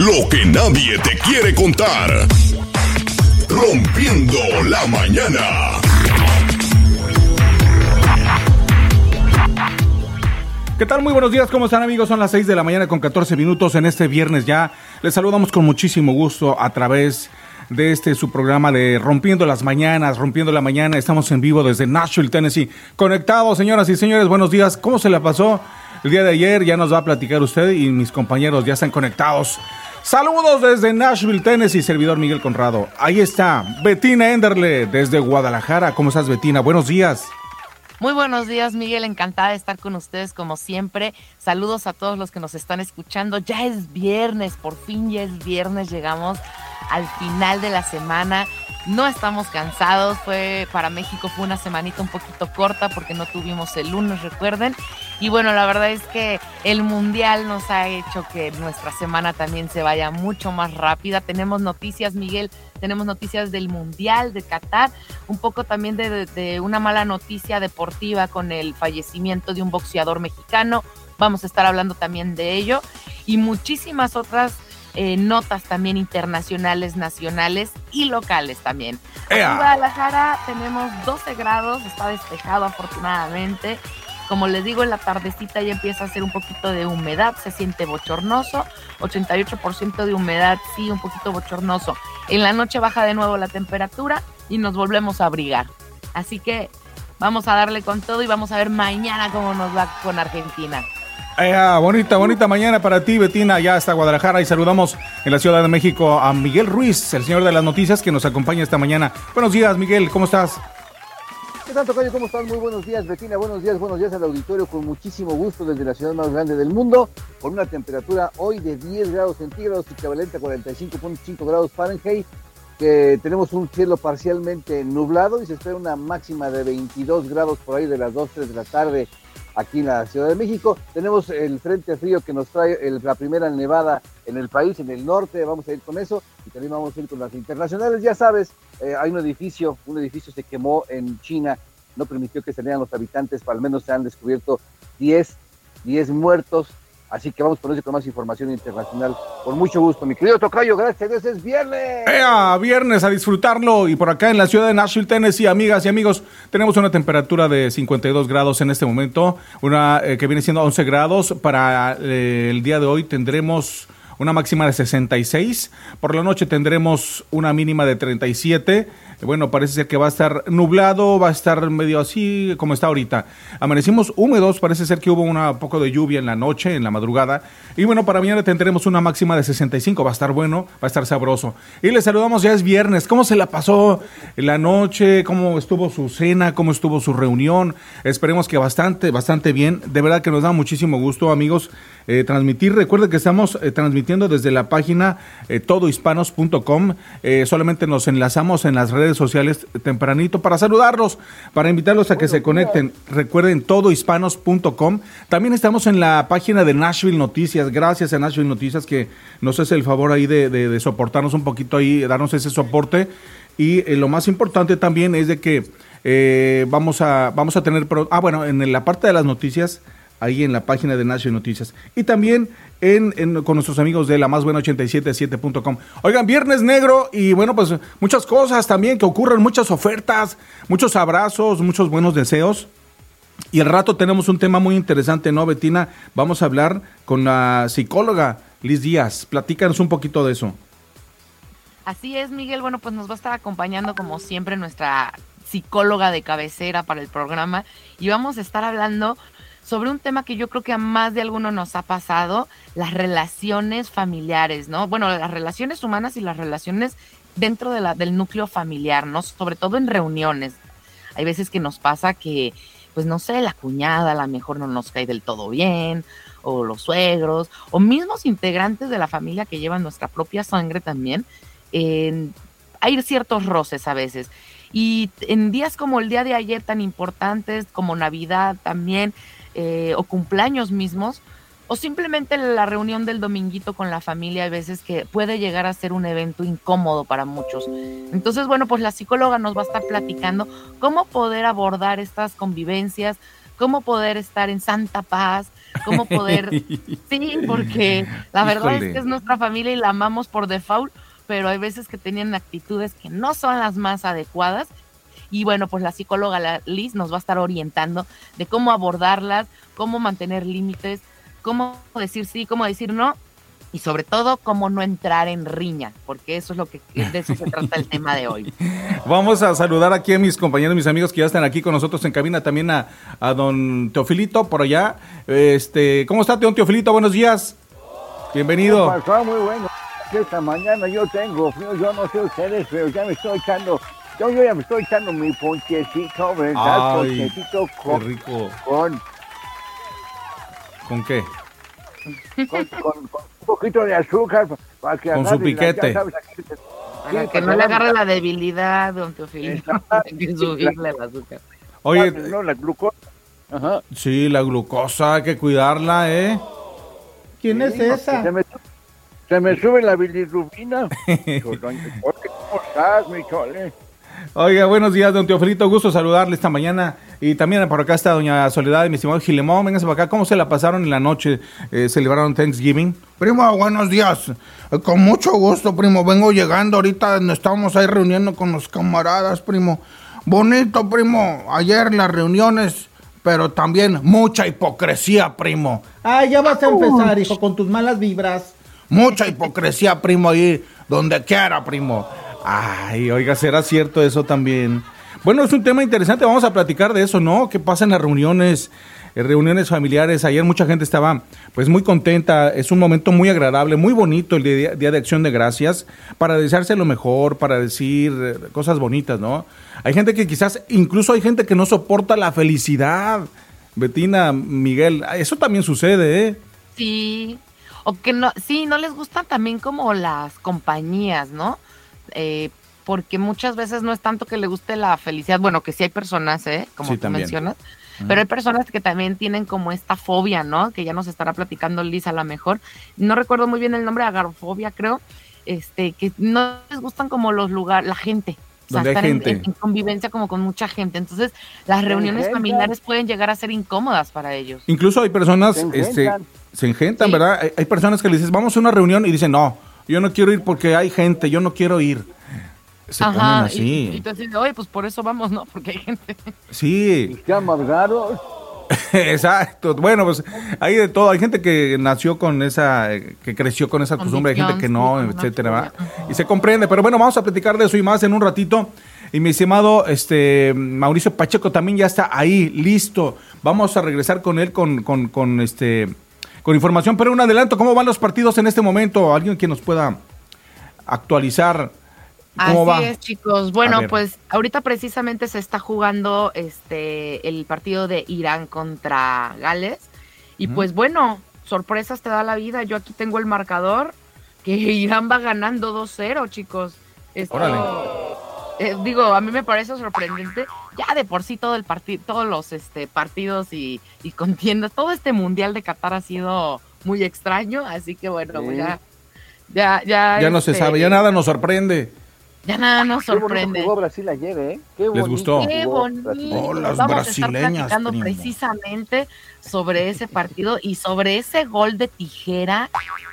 Lo que nadie te quiere contar. Rompiendo la mañana. ¿Qué tal? Muy buenos días, ¿cómo están amigos? Son las 6 de la mañana con 14 minutos en este viernes ya. Les saludamos con muchísimo gusto a través de este su programa de Rompiendo las Mañanas, Rompiendo la Mañana. Estamos en vivo desde Nashville, Tennessee. Conectados, señoras y señores, buenos días. ¿Cómo se la pasó el día de ayer? Ya nos va a platicar usted y mis compañeros ya están conectados. Saludos desde Nashville, Tennessee, servidor Miguel Conrado. Ahí está, Betina Enderle desde Guadalajara. ¿Cómo estás, Betina? Buenos días. Muy buenos días, Miguel. Encantada de estar con ustedes como siempre. Saludos a todos los que nos están escuchando. Ya es viernes, por fin ya es viernes. Llegamos al final de la semana. No estamos cansados. Fue para México fue una semanita un poquito corta porque no tuvimos el lunes, recuerden. Y bueno, la verdad es que el mundial nos ha hecho que nuestra semana también se vaya mucho más rápida. Tenemos noticias, Miguel tenemos noticias del Mundial de Qatar, un poco también de, una mala noticia deportiva con el fallecimiento de un boxeador mexicano. Vamos a estar hablando también de ello y muchísimas otras eh, notas también internacionales, nacionales y locales también. En Guadalajara tenemos 12 grados, está despejado afortunadamente. Como les digo, en la tardecita ya empieza a hacer un poquito de humedad, se siente bochornoso, 88% de humedad, sí, un poquito bochornoso. En la noche baja de nuevo la temperatura y nos volvemos a abrigar. Así que vamos a darle con todo y vamos a ver mañana cómo nos va con Argentina. Bonita, bonita mañana para ti, Betina, ya hasta Guadalajara y saludamos en la Ciudad de México a Miguel Ruiz, el señor de las noticias que nos acompaña esta mañana. Buenos días, Miguel, ¿cómo estás? ¿Qué tal, Tocayo? ¿Cómo están? Muy buenos días, Betina. Buenos días, buenos días al auditorio. Con muchísimo gusto desde la ciudad más grande del mundo, con una temperatura hoy de 10 grados centígrados, equivalente a 45.5 grados Fahrenheit. Que tenemos un cielo parcialmente nublado y se espera una máxima de 22 grados por ahí de las 2, 3 de la tarde aquí en la Ciudad de México. Tenemos el frente frío que nos trae la primera nevada en el país, en el norte, vamos a ir con eso y también vamos a ir con las internacionales. Ya sabes, eh, hay un edificio, un edificio se quemó en China, no permitió que salieran los habitantes, al menos se han descubierto 10, 10 muertos. Así que vamos por eso con más información internacional. Con mucho gusto, mi querido Tocayo, gracias es viernes. ¡Ea! Viernes a disfrutarlo. Y por acá en la ciudad de Nashville, Tennessee, amigas y amigos, tenemos una temperatura de 52 grados en este momento, una eh, que viene siendo 11 grados. Para eh, el día de hoy tendremos una máxima de 66. Por la noche tendremos una mínima de 37 bueno, parece ser que va a estar nublado, va a estar medio así como está ahorita. Amanecimos húmedos, parece ser que hubo un poco de lluvia en la noche, en la madrugada. Y bueno, para mañana tendremos una máxima de 65, va a estar bueno, va a estar sabroso. Y les saludamos, ya es viernes. ¿Cómo se la pasó la noche? ¿Cómo estuvo su cena? ¿Cómo estuvo su reunión? Esperemos que bastante, bastante bien. De verdad que nos da muchísimo gusto, amigos, eh, transmitir. Recuerden que estamos eh, transmitiendo desde la página eh, todohispanos.com. solamente nos enlazamos en las redes sociales tempranito para saludarlos, para invitarlos a que se conecten. Recuerden todohispanos.com. También estamos en la página de Nashville Noticias. Gracias a Nashville Noticias que nos hace el favor ahí de, soportarnos un poquito ahí, darnos ese soporte. Y eh, lo más importante también es de que eh, vamos, a, vamos a tener... Ah, bueno, en la parte de las noticias ahí en la página de Nashville Noticias. Y también en, con nuestros amigos de la más buena 877.com. Oigan, viernes negro y bueno, pues muchas cosas también que ocurren, muchas ofertas, muchos abrazos, muchos buenos deseos. Y al rato tenemos un tema muy interesante, ¿no, Betina? Vamos a hablar con la psicóloga Liz Díaz. Platícanos un poquito de eso. Así es, Miguel. Bueno, pues nos va a estar acompañando como siempre nuestra psicóloga de cabecera para el programa y vamos a estar hablando sobre un tema que yo creo que a más de alguno nos ha pasado, las relaciones familiares, ¿no? Bueno, las relaciones humanas y las relaciones dentro de la, del núcleo familiar, ¿no? Sobre todo en reuniones. Hay veces que nos pasa que, pues no sé, la cuñada a lo mejor no nos cae del todo bien, o los suegros, o mismos integrantes de la familia que llevan nuestra propia sangre también. hay ciertos roces a veces. Y en días como el día de ayer tan importantes, como Navidad también, eh, o cumpleaños mismos, o simplemente la reunión del dominguito con la familia, hay veces que puede llegar a ser un evento incómodo para muchos. Entonces, bueno, pues la psicóloga nos va a estar platicando cómo poder abordar estas convivencias, cómo poder estar en santa paz, cómo poder... sí, porque la verdad es que es nuestra familia y la amamos por default, pero hay veces que tienen actitudes que no son las más adecuadas. Y bueno, pues la psicóloga Liz nos va a estar orientando de cómo abordarlas, cómo mantener límites, cómo decir sí, cómo decir no, y sobre todo cómo no entrar en riña, porque eso es lo que de eso se trata el tema de hoy. Vamos a saludar aquí a mis compañeros, mis amigos que ya están aquí con nosotros en cabina, también a, a don Teofilito por allá. Este, ¿cómo está don Teofilito? Buenos días. Bienvenido. Muy bueno. Esta mañana yo tengo frío, yo no sé ustedes, pero ya me estoy echando, yo, ya me estoy echando mi ponchecito, ¿verdad? ponchecito con, rico. con ¿Con qué? Con, con, un poquito de azúcar para que Con su piquete. para que no le agarre la debilidad, don Teofilio. que subirle el azúcar. Oye, no, la glucosa. Ajá. Sí, la glucosa, hay que cuidarla, ¿eh? ¿Quién es esa? Se me, se me sube la bilirrubina. ¿Cómo estás, mi chole? Oiga, buenos días, don Teofilito. Gusto saludarle esta mañana. Y también por acá está doña Soledad y mi estimado Gilemón. Vénganse para acá. ¿Cómo se la pasaron en la noche? Eh, ¿Celebraron Thanksgiving? Primo, buenos días. Eh, con mucho gusto, primo. Vengo llegando ahorita. Estamos ahí reuniendo con los camaradas, primo. Bonito, primo. Ayer las reuniones, pero también mucha hipocresía, primo. Ah, ya vas a empezar, hijo, con tus malas vibras. Mucha hipocresía, primo, ahí donde quiera, primo. Ay, oiga, ¿será cierto eso también? Bueno, es un tema interesante, vamos a platicar de eso, ¿no? ¿Qué pasa en las reuniones? En reuniones familiares, ayer mucha gente estaba pues muy contenta, es un momento muy agradable, muy bonito el día, de Acción de Gracias, para desearse lo mejor, para decir eh, cosas bonitas, ¿no? Hay gente que quizás, incluso hay gente que no soporta la felicidad. Betina, Miguel, eso también sucede, ¿eh? Sí, o que no, sí, no les gustan también como las compañías, ¿no? Eh, porque muchas veces no es tanto que le guste la felicidad, bueno, que sí hay personas, ¿eh? como tú mencionas, pero hay personas que también tienen como esta fobia, ¿no? Que ya nos estará platicando Liz a lo mejor. No recuerdo muy bien el nombre, agarofobia creo, este, que no les gustan como los lugares, la gente. O sea, estar En, convivencia como con mucha gente. Entonces, las reuniones familiares pueden llegar a ser incómodas para ellos. Incluso hay personas, se este, se engentan, ¿verdad? Hay, hay, personas que le dices, vamos a una reunión y dicen, no, yo no quiero ir porque hay gente, yo no quiero ir. Se ponen así. Y, y, te dicen, oye, pues por eso vamos, ¿no? Porque hay gente. Sí. ¿Qué amargaron? Exacto. Bueno, pues hay de todo. Hay gente que nació con esa, que creció con esa costumbre, hay gente que no, etcétera. Y se comprende. Pero bueno, vamos a platicar de eso y más en un ratito. Y mi estimado este, Mauricio Pacheco también ya está ahí, listo. Vamos a regresar con él con, con, con este con información, pero un adelanto, ¿cómo van los partidos en este momento? ¿Alguien que nos pueda actualizar? ¿Cómo Así es, chicos. Bueno, pues ahorita precisamente se está jugando este el partido de Irán contra Gales. Y pues bueno, sorpresas te da la vida. Yo aquí tengo el marcador que Irán va ganando 2-0, chicos. Eh, digo, a mí me parece sorprendente. Ya de por sí todo el partido, todos los este, partidos y, y, contiendas, todo este mundial de Qatar ha sido muy extraño, así que bueno, pues ya, ya, ya. Ya no se sabe, ya este, nada nos sorprende. Ya nada nos sorprende. Qué bonito Brasil ayer, ¿eh? Qué bonito. ¿Les gustó? Qué bonito. Oh, las Vamos brasileñas, a estar platicando primo. precisamente sobre ese partido y sobre ese gol de tijera.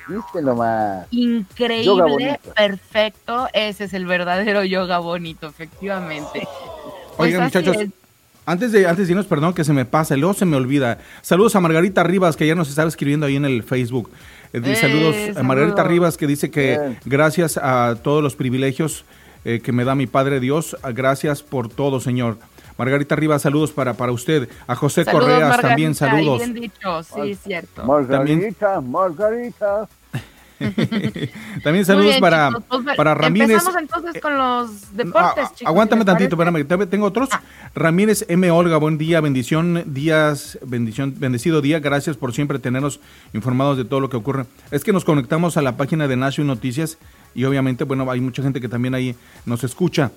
Viste nomás. Increíble, perfecto. Ese es el verdadero yoga bonito, efectivamente. Pues Oigan, así muchachos, es. antes de, antes de irnos, perdón que se me pasa, luego se me olvida. Saludos a Margarita Rivas, que ya nos estaba escribiendo ahí en el Facebook. Eh, Eh, saludos a Margarita. Rivas, que dice que Bien. gracias a todos los privilegios eh, que me da mi Padre Dios, ah, gracias por todo, Señor. Margarita Rivas, saludos para, para usted. A José Saludos, Correas Margarita, también, saludos. Bien dicho, sí, cierto. Margarita, Margarita. También saludos bien, para, chicos, pues, para Ramírez. Empezamos entonces con los deportes, Ah, chicos. aguántame ¿les tantito, espérame, te- tengo otros. Ramírez M. Olga, buen día, bendición, días, bendición, bendecido día, gracias por siempre tenernos informados de todo lo que ocurre. Es que nos conectamos a la página de National Noticias y obviamente, bueno, hay mucha gente que también ahí nos escucha.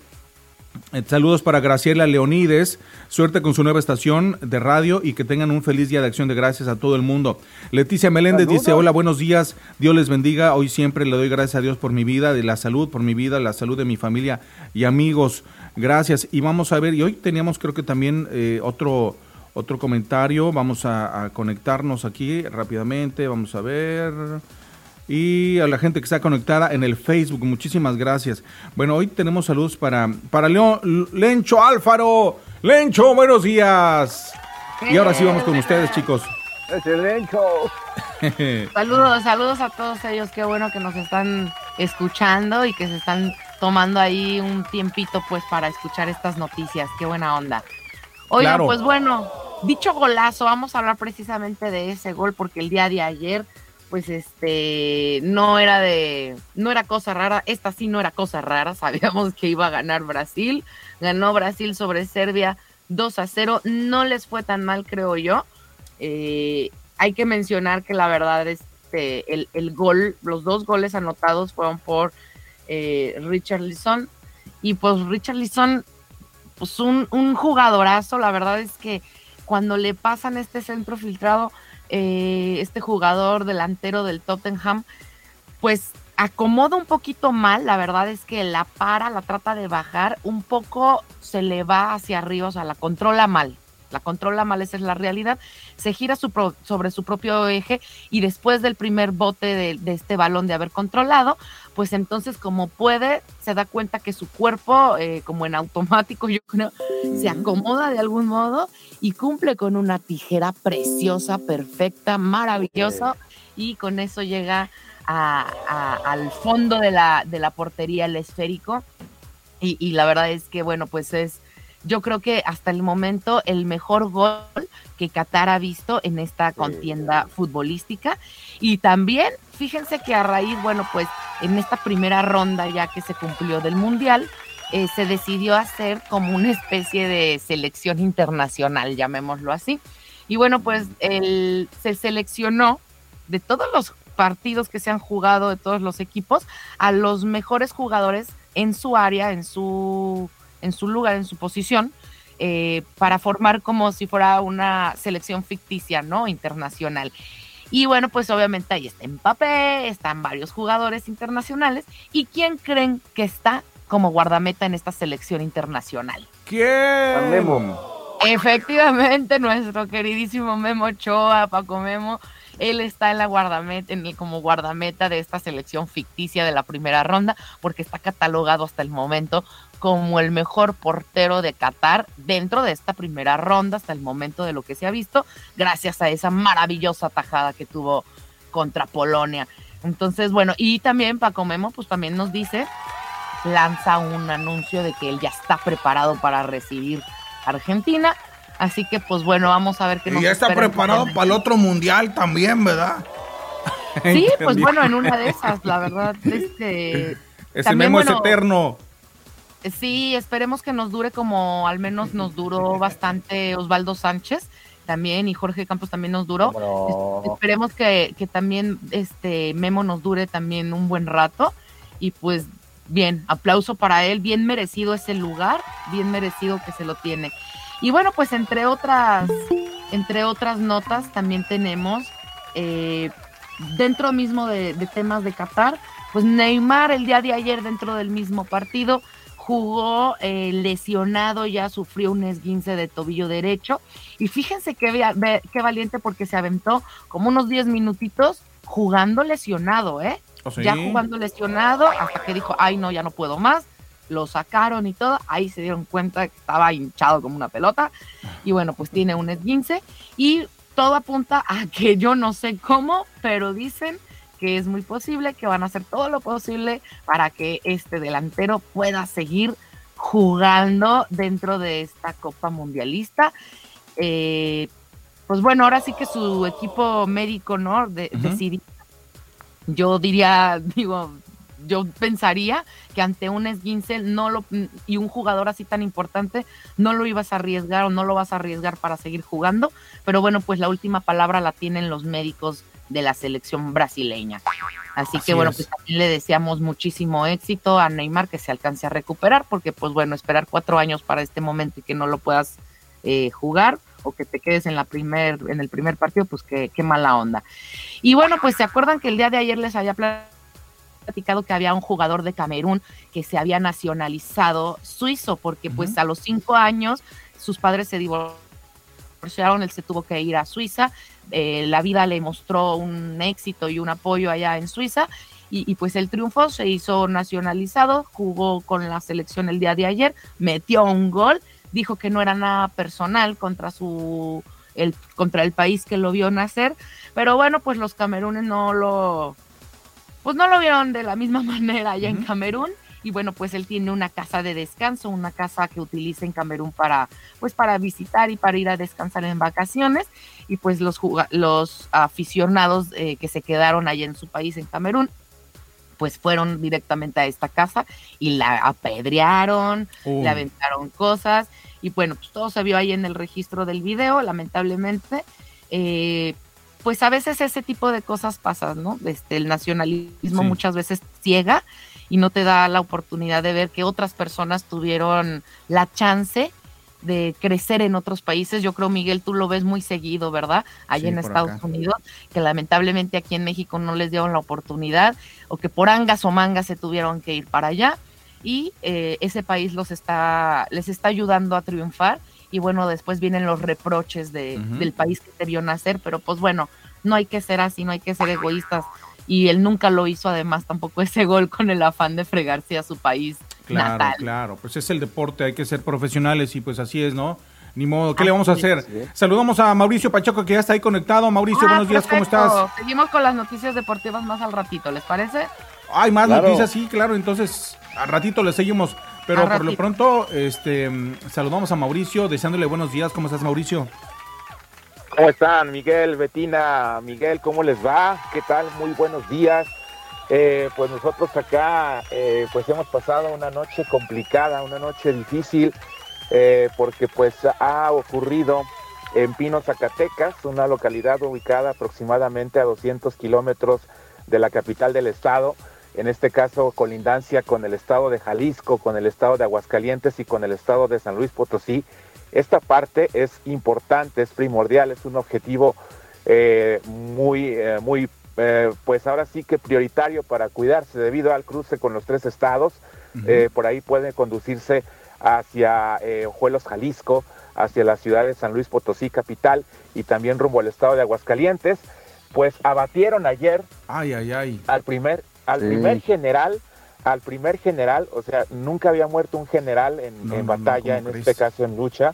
Eh, Saludos para Graciela Leonides, suerte con su nueva estación de radio y que tengan un feliz día de acción de gracias a todo el mundo. Leticia Meléndez Saludos. dice, hola, buenos días, Dios les bendiga, hoy siempre le doy gracias a Dios por mi vida, de la salud, por mi vida, la salud de mi familia y amigos, gracias. Y vamos a ver, y hoy teníamos creo que también eh, otro, otro comentario. Vamos a, a conectarnos aquí rápidamente. Vamos a ver. Y a la gente que está conectada en el Facebook, muchísimas gracias. Bueno, hoy tenemos saludos para, para León, Lencho Álvaro. Lencho, buenos días. Y ahora sí vamos con ustedes, chicos. Ese Lencho. Saludos, saludos a todos ellos. Qué bueno que nos están escuchando y que se están tomando ahí un tiempito pues para escuchar estas noticias. Qué buena onda. Oigan, Claro. pues bueno, dicho golazo, vamos a hablar precisamente de ese gol porque el día de ayer pues este no era de no era cosa rara, esta sí no era cosa rara, sabíamos que iba a ganar Brasil, ganó Brasil sobre Serbia 2 a 0, no les fue tan mal creo yo. Eh, hay que mencionar que la verdad este el, el gol, los dos goles anotados fueron por eh, Richard Lisson y pues Richard Lisson pues un, un jugadorazo, la verdad es que cuando le pasan este centro filtrado, eh, este jugador delantero del Tottenham, pues acomoda un poquito mal, la verdad es que la para, la trata de bajar, un poco se le va hacia arriba, o sea, la controla mal, la controla mal, esa es la realidad, se gira su pro- sobre su propio eje y después del primer bote de, de este balón de haber controlado, pues entonces como puede, se da cuenta que su cuerpo, eh, como en automático, yo creo, se acomoda de algún modo y cumple con una tijera preciosa, perfecta, maravillosa, y con eso llega a- a- al fondo de la, de la portería, el esférico. Y, y la verdad es que, bueno, pues es, yo creo que hasta el momento el mejor gol que Qatar ha visto en esta contienda futbolística. Y también, fíjense que a raíz, bueno, pues en esta primera ronda ya que se cumplió del Mundial, eh, se decidió hacer como una especie de selección internacional, llamémoslo así. Y bueno, pues el, se seleccionó de todos los partidos que se han jugado, de todos los equipos, a los mejores jugadores en su área, en su, en su lugar, en su posición, eh, para formar como si fuera una selección ficticia, ¿no? Internacional. Y bueno, pues obviamente ahí está Mbappé, están varios jugadores internacionales. ¿Y quién creen que está como guardameta en esta selección internacional? ¿Quién? Memo. Efectivamente, nuestro queridísimo Memo Ochoa, Paco Memo, él está en la guardameta, en el- como guardameta de esta selección ficticia de la primera ronda, porque está catalogado hasta el momento como el mejor portero de Qatar dentro de esta primera ronda, hasta el momento de lo que se ha visto, gracias a esa maravillosa tajada que tuvo contra Polonia. Entonces, bueno, y también Paco Memo, pues también nos dice, lanza un anuncio de que él ya está preparado para recibir Argentina. Así que, pues bueno, vamos a ver qué Y nos ya está preparado para el otro mundial también, ¿verdad? Sí, pues bueno, en una de esas, la verdad, este, Ese también, memo es eterno. sí, esperemos que nos dure como al menos nos duró bastante Osvaldo Sánchez también y Jorge Campos también nos duró. Esperemos que, que también este Memo nos dure también un buen rato y pues bien, aplauso para él, bien merecido ese lugar, bien merecido que se lo tiene. Y bueno, pues entre otras, entre otras notas también tenemos eh, dentro mismo de, de temas de Qatar, pues Neymar el día de ayer dentro del mismo partido jugó eh, lesionado, ya sufrió un esguince de tobillo derecho y fíjense qué, qué valiente porque se aventó como unos 10 minutitos jugando lesionado, ¿eh? ¿Oh, sí? Ya jugando lesionado hasta que dijo, ay no, ya no puedo más. Lo sacaron y todo, ahí se dieron cuenta que estaba hinchado como una pelota y bueno, pues tiene un esguince y todo apunta a que yo no sé cómo, pero dicen que es muy posible, que van a hacer todo lo posible para que este delantero pueda seguir jugando dentro de esta Copa Mundialista. Eh, pues bueno, ahora sí que su equipo médico, ¿no? De, Ujú. decidió, yo diría, digo, yo pensaría que ante un esguince no lo, y un jugador así tan importante no lo ibas a arriesgar o no lo vas a arriesgar para seguir jugando, pero bueno, pues la última palabra la tienen los médicos de la selección brasileña. Así, Así que bueno, es. pues también le deseamos muchísimo éxito a Neymar que se alcance a recuperar, porque pues bueno, esperar cuatro años para este momento y que no lo puedas eh, jugar o que te quedes en la primer, en el primer partido, pues qué, qué mala onda. Y bueno, pues se acuerdan que el día de ayer les había platicado que había un jugador de Camerún que se había nacionalizado suizo, porque pues a los cinco años sus padres se divorciaron él se tuvo que ir a Suiza, eh, la vida le mostró un éxito y un apoyo allá en Suiza y, pues el triunfo se hizo nacionalizado, jugó con la selección el día de ayer, metió un gol, dijo que no era nada personal contra su el contra el país que lo vio nacer, pero bueno, pues los camerunes no lo pues no lo vieron de la misma manera allá en Camerún. Y bueno, pues él tiene una casa de descanso, una casa que utiliza en Camerún para pues para visitar y para ir a descansar en vacaciones. Y pues los los aficionados eh, que se quedaron allá en su país en Camerún pues fueron directamente a esta casa y la apedrearon, le aventaron cosas. Y bueno, pues todo se vio ahí en el registro del video, lamentablemente. Eh, pues a veces ese tipo de cosas pasan, ¿no? Este, el nacionalismo muchas veces ciega y no te da la oportunidad de ver que otras personas tuvieron la chance de crecer en otros países. Yo creo, Miguel, tú lo ves muy seguido, ¿verdad? Allá en Estados Unidos, que lamentablemente aquí en México no les dieron la oportunidad o que por angas o mangas se tuvieron que ir para allá y eh, ese país los está, les está ayudando a triunfar y bueno, después vienen los reproches de, del país que te vio nacer, pero pues bueno, no hay que ser así, no hay que ser egoístas y él nunca lo hizo además tampoco ese gol con el afán de fregarse a su país Claro, claro, pues es el deporte, hay que ser profesionales y pues así es, ¿no? Ni modo, ¿qué le vamos a hacer? Saludamos a Mauricio Pacheco que ya está ahí conectado. Mauricio, ah, buenos días, ¿cómo estás? Seguimos con las noticias deportivas más al ratito, ¿les parece? Hay más noticias, sí, claro, entonces al ratito le seguimos. Pero por lo pronto, este, saludamos a Mauricio, deseándole buenos días. ¿Cómo estás, Mauricio? ¿Cómo están, Miguel, Betina? Miguel, ¿cómo les va? ¿Qué tal? Muy buenos días. Eh, pues nosotros acá eh, pues hemos pasado una noche complicada, una noche difícil, eh, porque pues ha ocurrido en Pino, Zacatecas, una localidad ubicada aproximadamente a 200 kilómetros de la capital del estado, en este caso colindancia con el estado de Jalisco, con el estado de Aguascalientes y con el estado de San Luis Potosí. Esta parte es importante, es primordial, es un objetivo muy, muy eh, pues ahora sí que prioritario para cuidarse debido al cruce con los tres estados. Eh, por ahí puede conducirse hacia eh, Ojuelos, Jalisco, hacia la ciudad de San Luis Potosí, capital, y también rumbo al estado de Aguascalientes. Pues abatieron ayer ay, ay, ay. al primer, al primer general, al primer general, o sea, nunca había muerto un general en, batalla, en este caso en lucha.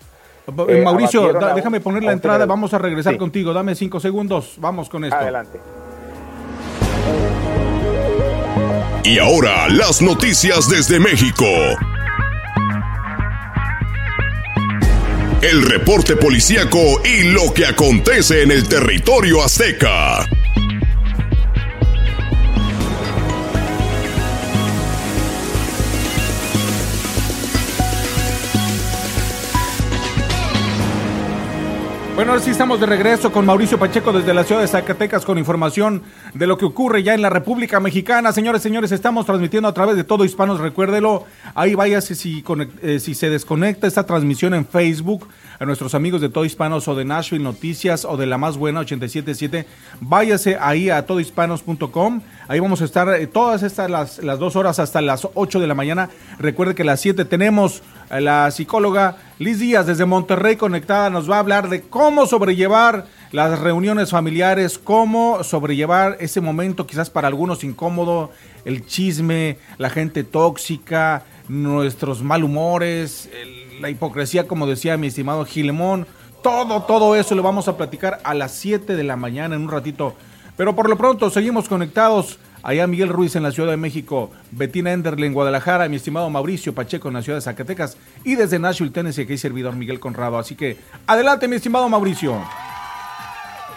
Mauricio, déjame poner la entrada, vamos a regresar contigo, dame cinco segundos, vamos con esto. Adelante. Y ahora las noticias desde México. El reporte policíaco y lo que acontece en el territorio azteca. Bueno, ahora sí estamos de regreso con Mauricio Pacheco desde la ciudad de Zacatecas con información de lo que ocurre ya en la República Mexicana. Señores, señores, estamos transmitiendo a través de todo Hispanos, recuérdelo. Ahí váyase si, eh, si se desconecta esta transmisión en Facebook a nuestros amigos de Todo Hispanos o de Nashville Noticias o de la más buena 877. Váyase ahí a todohispanos.com. Ahí vamos a estar eh, todas estas las, las dos horas hasta las 8 de la mañana. Recuerde que a las 7 tenemos a la psicóloga Liz Díaz desde Monterrey conectada. Nos va a hablar de cómo sobrellevar las reuniones familiares, cómo sobrellevar ese momento quizás para algunos incómodo, el chisme, la gente tóxica, nuestros malhumores, la hipocresía, como decía mi estimado Gilemón. Todo, todo eso lo vamos a platicar a las 7 de la mañana en un ratito. Pero por lo pronto seguimos conectados allá Miguel Ruiz en la Ciudad de México, Betina Enderle en Guadalajara, mi estimado Mauricio Pacheco en la Ciudad de Zacatecas y desde Nashville, Tennessee, que hay servidor Miguel Conrado. Así que adelante, mi estimado Mauricio.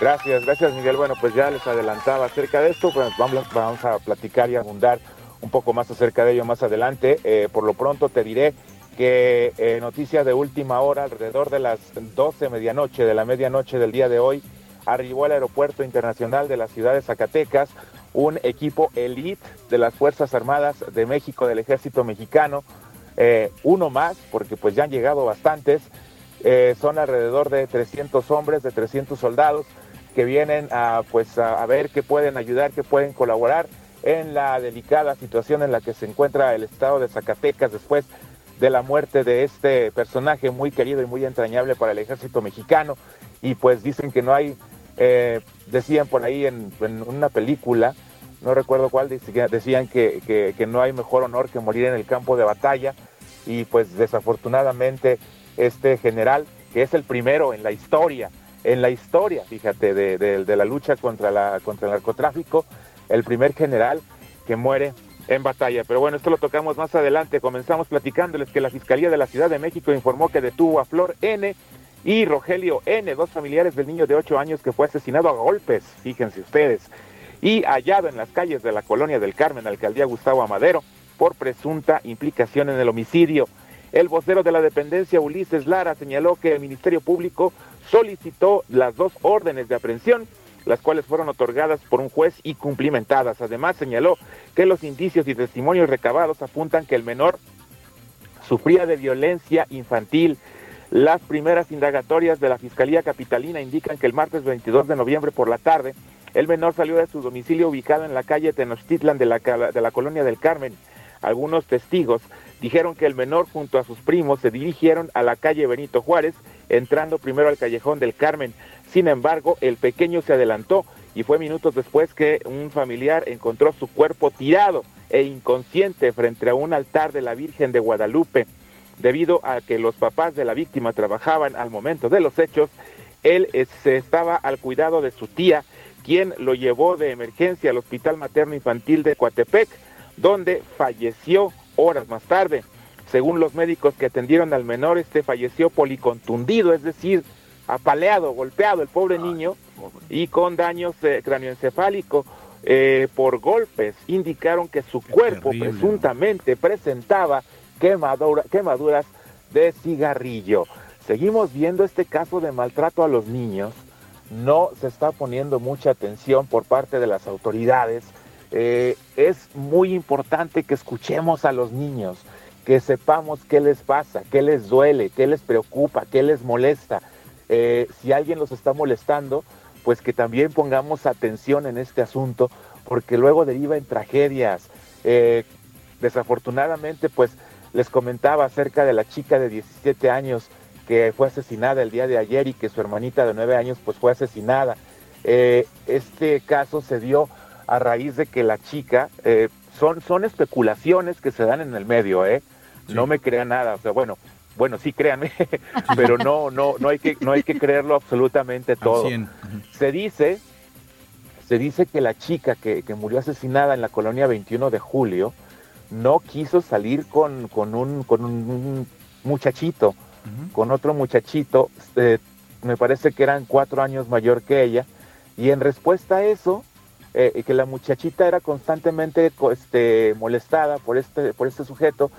Gracias, gracias Miguel. Bueno, pues ya les adelantaba acerca de esto, pues vamos, vamos a platicar y abundar un poco más acerca de ello más adelante. Eh, por lo pronto te diré que eh, noticia de última hora, alrededor de las 12 medianoche, de la medianoche del día de hoy, arribó al aeropuerto internacional de la ciudad de Zacatecas un equipo elite de las Fuerzas Armadas de México, del Ejército Mexicano, eh, uno más, porque pues ya han llegado bastantes, eh, son alrededor de 300 hombres, de 300 soldados que vienen a, pues, a, ver qué pueden ayudar, qué pueden colaborar en la delicada situación en la que se encuentra el estado de Zacatecas después de la muerte de este personaje muy querido y muy entrañable para el ejército mexicano. Y pues dicen que no hay, eh, decían por ahí en, una película, no recuerdo cuál, decían que, que no hay mejor honor que morir en el campo de batalla. Y pues desafortunadamente este general, que es el primero en la historia, en la historia, fíjate, de, la lucha contra, la, contra el narcotráfico, el primer general que muere en batalla. Pero bueno, esto lo tocamos más adelante. Comenzamos platicándoles que la Fiscalía de la Ciudad de México informó que detuvo a Flor N y Rogelio N, dos familiares del niño de 8 años que fue asesinado a golpes, fíjense ustedes, y hallado en las calles de la colonia del Carmen, alcaldía Gustavo Amadero, por presunta implicación en el homicidio. El vocero de la dependencia, Ulises Lara, señaló que el Ministerio Público solicitó las dos órdenes de aprehensión, las cuales fueron otorgadas por un juez y cumplimentadas. Además, señaló que los indicios y testimonios recabados apuntan que el menor sufría de violencia infantil. Las primeras indagatorias de la Fiscalía Capitalina indican que el martes 22 de noviembre por la tarde, el menor salió de su domicilio ubicado en la calle Tenochtitlan de la, de la colonia del Carmen. Algunos testigos dijeron que el menor junto a sus primos se dirigieron a la calle Benito Juárez, entrando primero al callejón del Carmen. Sin embargo, el pequeño se adelantó y fue minutos después que un familiar encontró su cuerpo tirado e inconsciente frente a un altar de la Virgen de Guadalupe. Debido a que los papás de la víctima trabajaban al momento de los hechos, él eh, se estaba al cuidado de su tía, quien lo llevó de emergencia al Hospital Materno Infantil de Coatepec, donde falleció horas más tarde. Según los médicos que atendieron al menor, este falleció policontundido, es decir, apaleado, golpeado el pobre niño y con daños eh, cráneoencefálicos eh, por golpes. Indicaron que su cuerpo presuntamente presentaba quemaduras de cigarrillo. Seguimos viendo este caso de maltrato a los niños. No se está poniendo mucha atención por parte de las autoridades eh, es muy importante que escuchemos a los niños, que sepamos qué les pasa, qué les duele, qué les preocupa, qué les molesta. Eh, si alguien los está molestando, pues que también pongamos atención en este asunto, porque luego deriva en tragedias. Eh, desafortunadamente, pues les comentaba acerca de la chica de 17 años que fue asesinada el día de ayer y que su hermanita de 9 años pues fue asesinada. este caso se dio a raíz de que la chica, eh, son, son especulaciones que se dan en el medio, ¿eh? No me crean nada, o sea, bueno, bueno, sí créanme, pero no, no, no hay que, no hay que creerlo absolutamente todo. Se dice, se dice que la chica que, murió asesinada en la colonia 21 de julio no quiso salir con, con, un, con un muchachito, con otro muchachito, eh, me parece que eran cuatro años mayor que ella, y en respuesta a eso, eh, que la muchachita era constantemente este, molestada por este, por este sujeto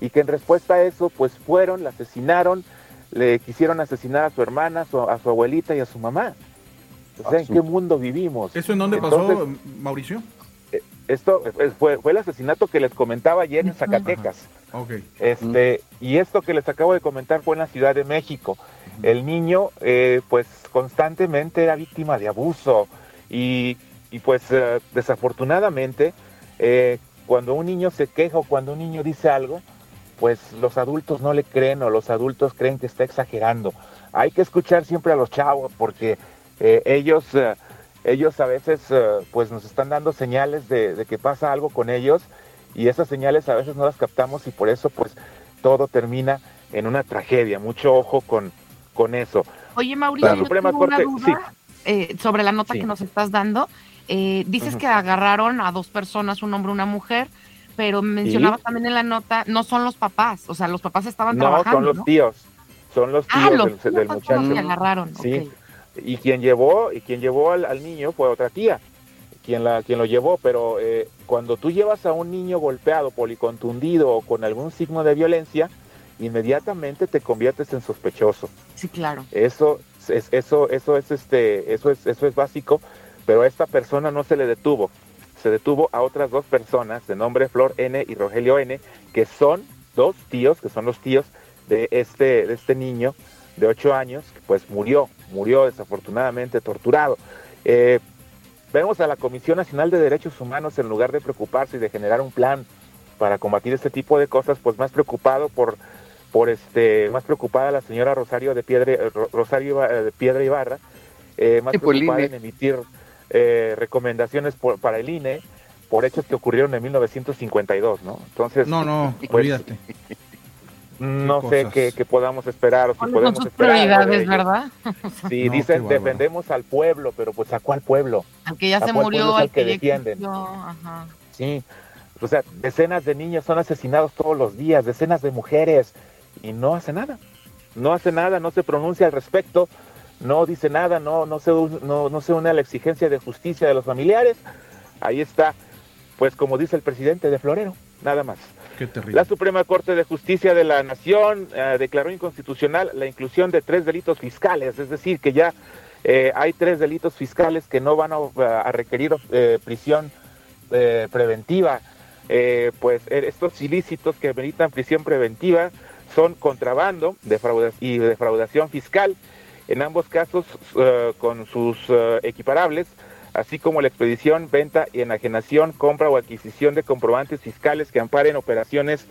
y que en respuesta a eso pues fueron, la asesinaron, le quisieron asesinar a su hermana, a su abuelita y a su mamá. O sea, ¿en qué mundo vivimos? ¿Eso en dónde pasó, Mauricio? Eh, esto eh, fue, fue, el asesinato que les comentaba ayer en Zacatecas. Este, y esto que les acabo de comentar fue en la Ciudad de México. El niño, pues constantemente era víctima de abuso y y pues eh, desafortunadamente, eh, cuando un niño se queja o cuando un niño dice algo, pues los adultos no le creen o los adultos creen que está exagerando. Hay que escuchar siempre a los chavos porque eh, ellos, ellos a veces pues nos están dando señales de, que pasa algo con ellos y esas señales a veces no las captamos y por eso pues todo termina en una tragedia. Mucho ojo con, con eso. Oye, Mauricio, sobre la nota que nos estás dando. Eh, dices que agarraron a dos personas, un hombre y una mujer, pero mencionaba también en la nota, no son los papás, o sea, los papás estaban trabajando. No, son los tíos, son los ah, tíos del, muchacho. que agarraron. Sí, y quien llevó, y quien llevó al, niño fue otra tía, quien, la, quien lo llevó, pero eh, cuando tú llevas a un niño golpeado, policontundido o con algún signo de violencia, inmediatamente te conviertes en sospechoso. Sí, claro. Eso es, eso, eso es este, eso es, eso es básico pero a esta persona no se le detuvo. Se detuvo a otras dos personas de nombre Flor N y Rogelio N, que son dos tíos, que son los tíos de este, de este niño de ocho años, que pues murió, murió desafortunadamente torturado. Eh, vemos a la Comisión Nacional de Derechos Humanos en lugar de preocuparse y de generar un plan para combatir este tipo de cosas, pues más preocupado por por este más preocupada la señora Rosario de Piedra Rosario de Piedra Ibarra, eh, más preocupada en emitir eh, recomendaciones para el INE por hechos que ocurrieron en 1952, ¿no? Entonces, no, no, pues, olvídate. No sé qué, podamos esperar. Si podemos sus prioridades, ¿verdad? Sí, dicen defendemos al pueblo, pero pues ¿a cuál pueblo? Al que ya se murió, al que, defienden. Sí, o sea, decenas de niños son asesinados todos los días, decenas de mujeres, y no hace nada. No hace nada, no se pronuncia al respecto, no dice nada, no, no, se, no, no se une a la exigencia de justicia de los familiares. Ahí está, pues como dice el presidente de Florero, nada más. La Suprema Corte de Justicia de la Nación eh, declaró inconstitucional la inclusión de tres delitos fiscales, es decir, que ya eh, hay tres delitos fiscales que no van a, requerir eh, prisión preventiva. pues estos ilícitos que meritan prisión preventiva son contrabando y defraudación fiscal, en ambos casos con sus equiparables así como la expedición, venta y enajenación, compra o adquisición de comprobantes fiscales que amparen operaciones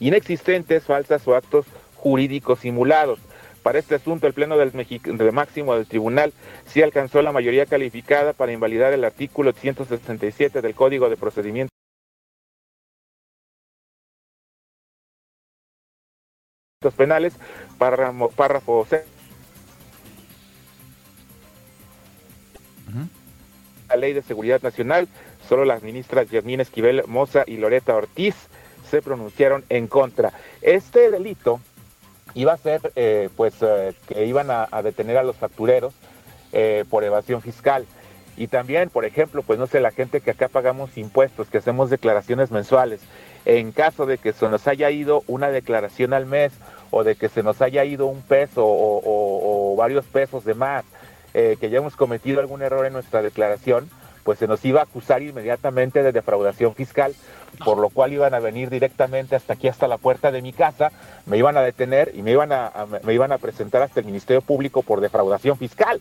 inexistentes, falsas o actos jurídicos simulados. Para este asunto, el Pleno del, Máximo del Tribunal sí alcanzó la mayoría calificada para invalidar el artículo 167 del Código de Procedimientos penales, párrafo, párrafo la Ley de Seguridad Nacional, solo las ministras Yasmín Esquivel Moza y Loreta Ortiz se pronunciaron en contra. Este delito iba a ser, eh, pues, eh, que iban a, detener a los factureros eh, por evasión fiscal. Y también, por ejemplo, pues no sé, la gente que acá pagamos impuestos, que hacemos declaraciones mensuales, en caso de que se nos haya ido una declaración al mes o de que se nos haya ido un peso o varios pesos de más, eh, que ya hemos cometido algún error en nuestra declaración, pues se nos iba a acusar inmediatamente de defraudación fiscal, por lo cual iban a venir directamente hasta aquí, hasta la puerta de mi casa, me iban a detener y me iban a, me iban a presentar hasta el Ministerio Público por defraudación fiscal.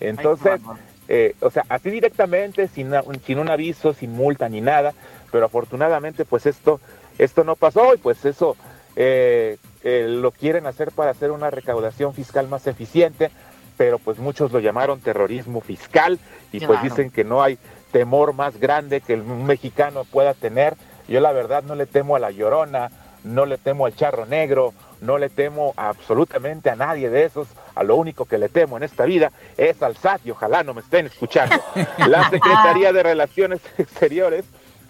Entonces, eh, o sea, así directamente, sin, sin un aviso, sin multa ni nada, pero afortunadamente pues esto, esto no pasó y pues eso eh, lo quieren hacer para hacer una recaudación fiscal más eficiente, pero pues muchos lo llamaron terrorismo fiscal y pues dicen que no hay temor más grande que un mexicano pueda tener. Yo la verdad no le temo a la llorona, no le temo al charro negro, no le temo absolutamente a nadie de esos. A lo único que le temo en esta vida es al SAT y ojalá no me estén escuchando. La Secretaría de Relaciones Exteriores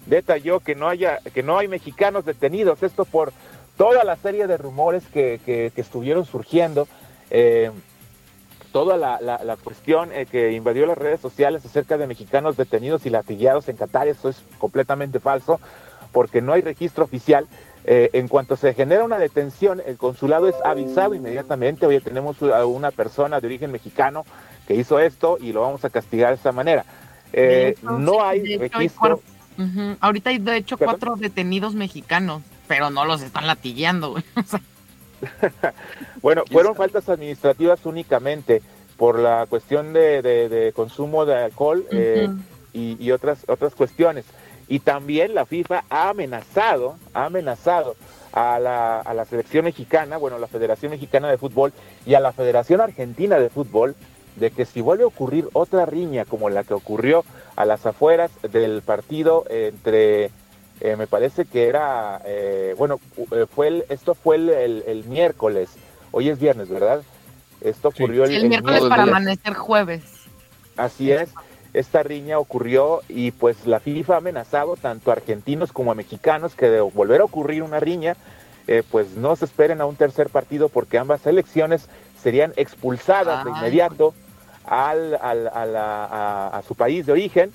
detalló que no haya, que no hay mexicanos detenidos. Esto por toda la serie de rumores que, que, estuvieron surgiendo. Eh, toda la, cuestión eh, que invadió las redes sociales acerca de mexicanos detenidos y latillados en Qatar, eso es completamente falso, porque no hay registro oficial. Eh, en cuanto se genera una detención, el consulado es avisado inmediatamente, oye, tenemos a una persona de origen mexicano que hizo esto y lo vamos a castigar de esa manera. Eh, no hay registro. Ahorita hay de hecho cuatro detenidos mexicanos, pero no los están latillando. bueno, fueron faltas administrativas únicamente por la cuestión de, consumo de alcohol eh, y, otras otras cuestiones. Y también la FIFA ha amenazado, ha amenazado a la, a la selección mexicana, bueno, la Federación Mexicana de Fútbol y a la Federación Argentina de Fútbol de que si vuelve a ocurrir otra riña como la que ocurrió a las afueras del partido entre eh, me parece que era, eh, bueno, eh, fue el, esto fue el, miércoles, hoy es viernes, ¿verdad? Esto ocurrió el, el, miércoles para amanecer jueves. Así es, esta riña ocurrió y pues la FIFA ha amenazado tanto a argentinos como a mexicanos que de volver a ocurrir una riña, pues no se esperen a un tercer partido porque ambas selecciones serían expulsadas de inmediato al, al, a, a, su país de origen,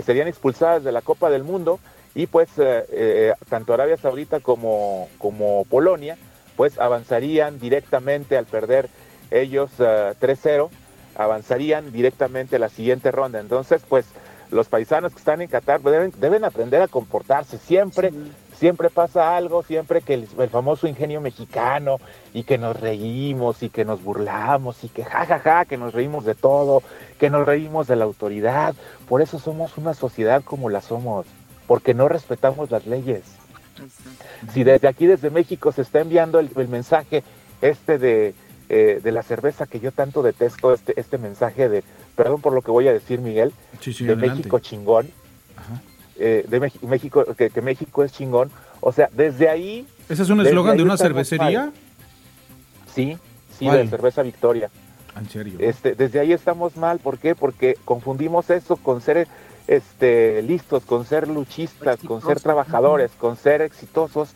serían expulsadas de la Copa del Mundo y pues eh, eh, tanto Arabia Saudita como, como Polonia pues avanzarían directamente al perder ellos 3-0, eh, avanzarían directamente a la siguiente ronda. Entonces pues los paisanos que están en Qatar deben, deben aprender a comportarse siempre. Siempre pasa algo, siempre que el, famoso ingenio mexicano y que nos reímos y que nos burlamos y que jajaja, ja, ja, que nos reímos de todo, que nos reímos de la autoridad. Por eso somos una sociedad como la somos porque no respetamos las leyes. Si desde aquí, desde México, se está enviando el, el mensaje este de, eh, de la cerveza que yo tanto detesto, este, este mensaje de, perdón por lo que voy a decir, Miguel, Sí, sí, de adelante. México chingón, Ajá. eh, de Mex- México, que, que México es chingón. O sea, desde ahí, ¿Ese es un eslogan de una cervecería? sí, sí, ¿Cuál? de cerveza Victoria. En serio. Este, desde ahí estamos mal, ¿por qué? Porque confundimos eso con ser este, listos, con ser luchistas, con ser trabajadores, con ser exitosos,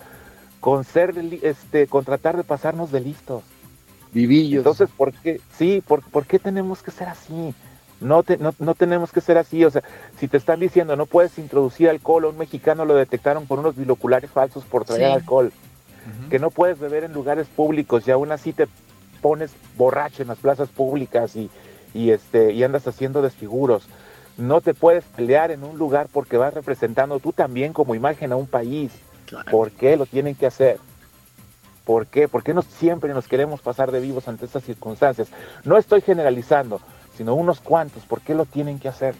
con ser, este, con tratar de pasarnos de listos. Vivillos. Entonces, ¿por qué? Sí, ¿por, por qué tenemos que ser así? No, te- no, no tenemos que ser así. O sea, si te están diciendo no puedes introducir alcohol, a un mexicano lo detectaron con unos binoculares falsos por traer Sí. alcohol, que no puedes beber en lugares públicos y aún así te pones borracho en las plazas públicas y, y, este, y andas haciendo desfiguros. No te puedes pelear en un lugar porque vas representando tú también como imagen a un país. ¿Por qué lo tienen que hacer? ¿Por qué? ¿Por qué no siempre nos queremos pasar de vivos ante estas circunstancias? No estoy generalizando, sino unos cuantos. ¿Por qué lo tienen que hacer?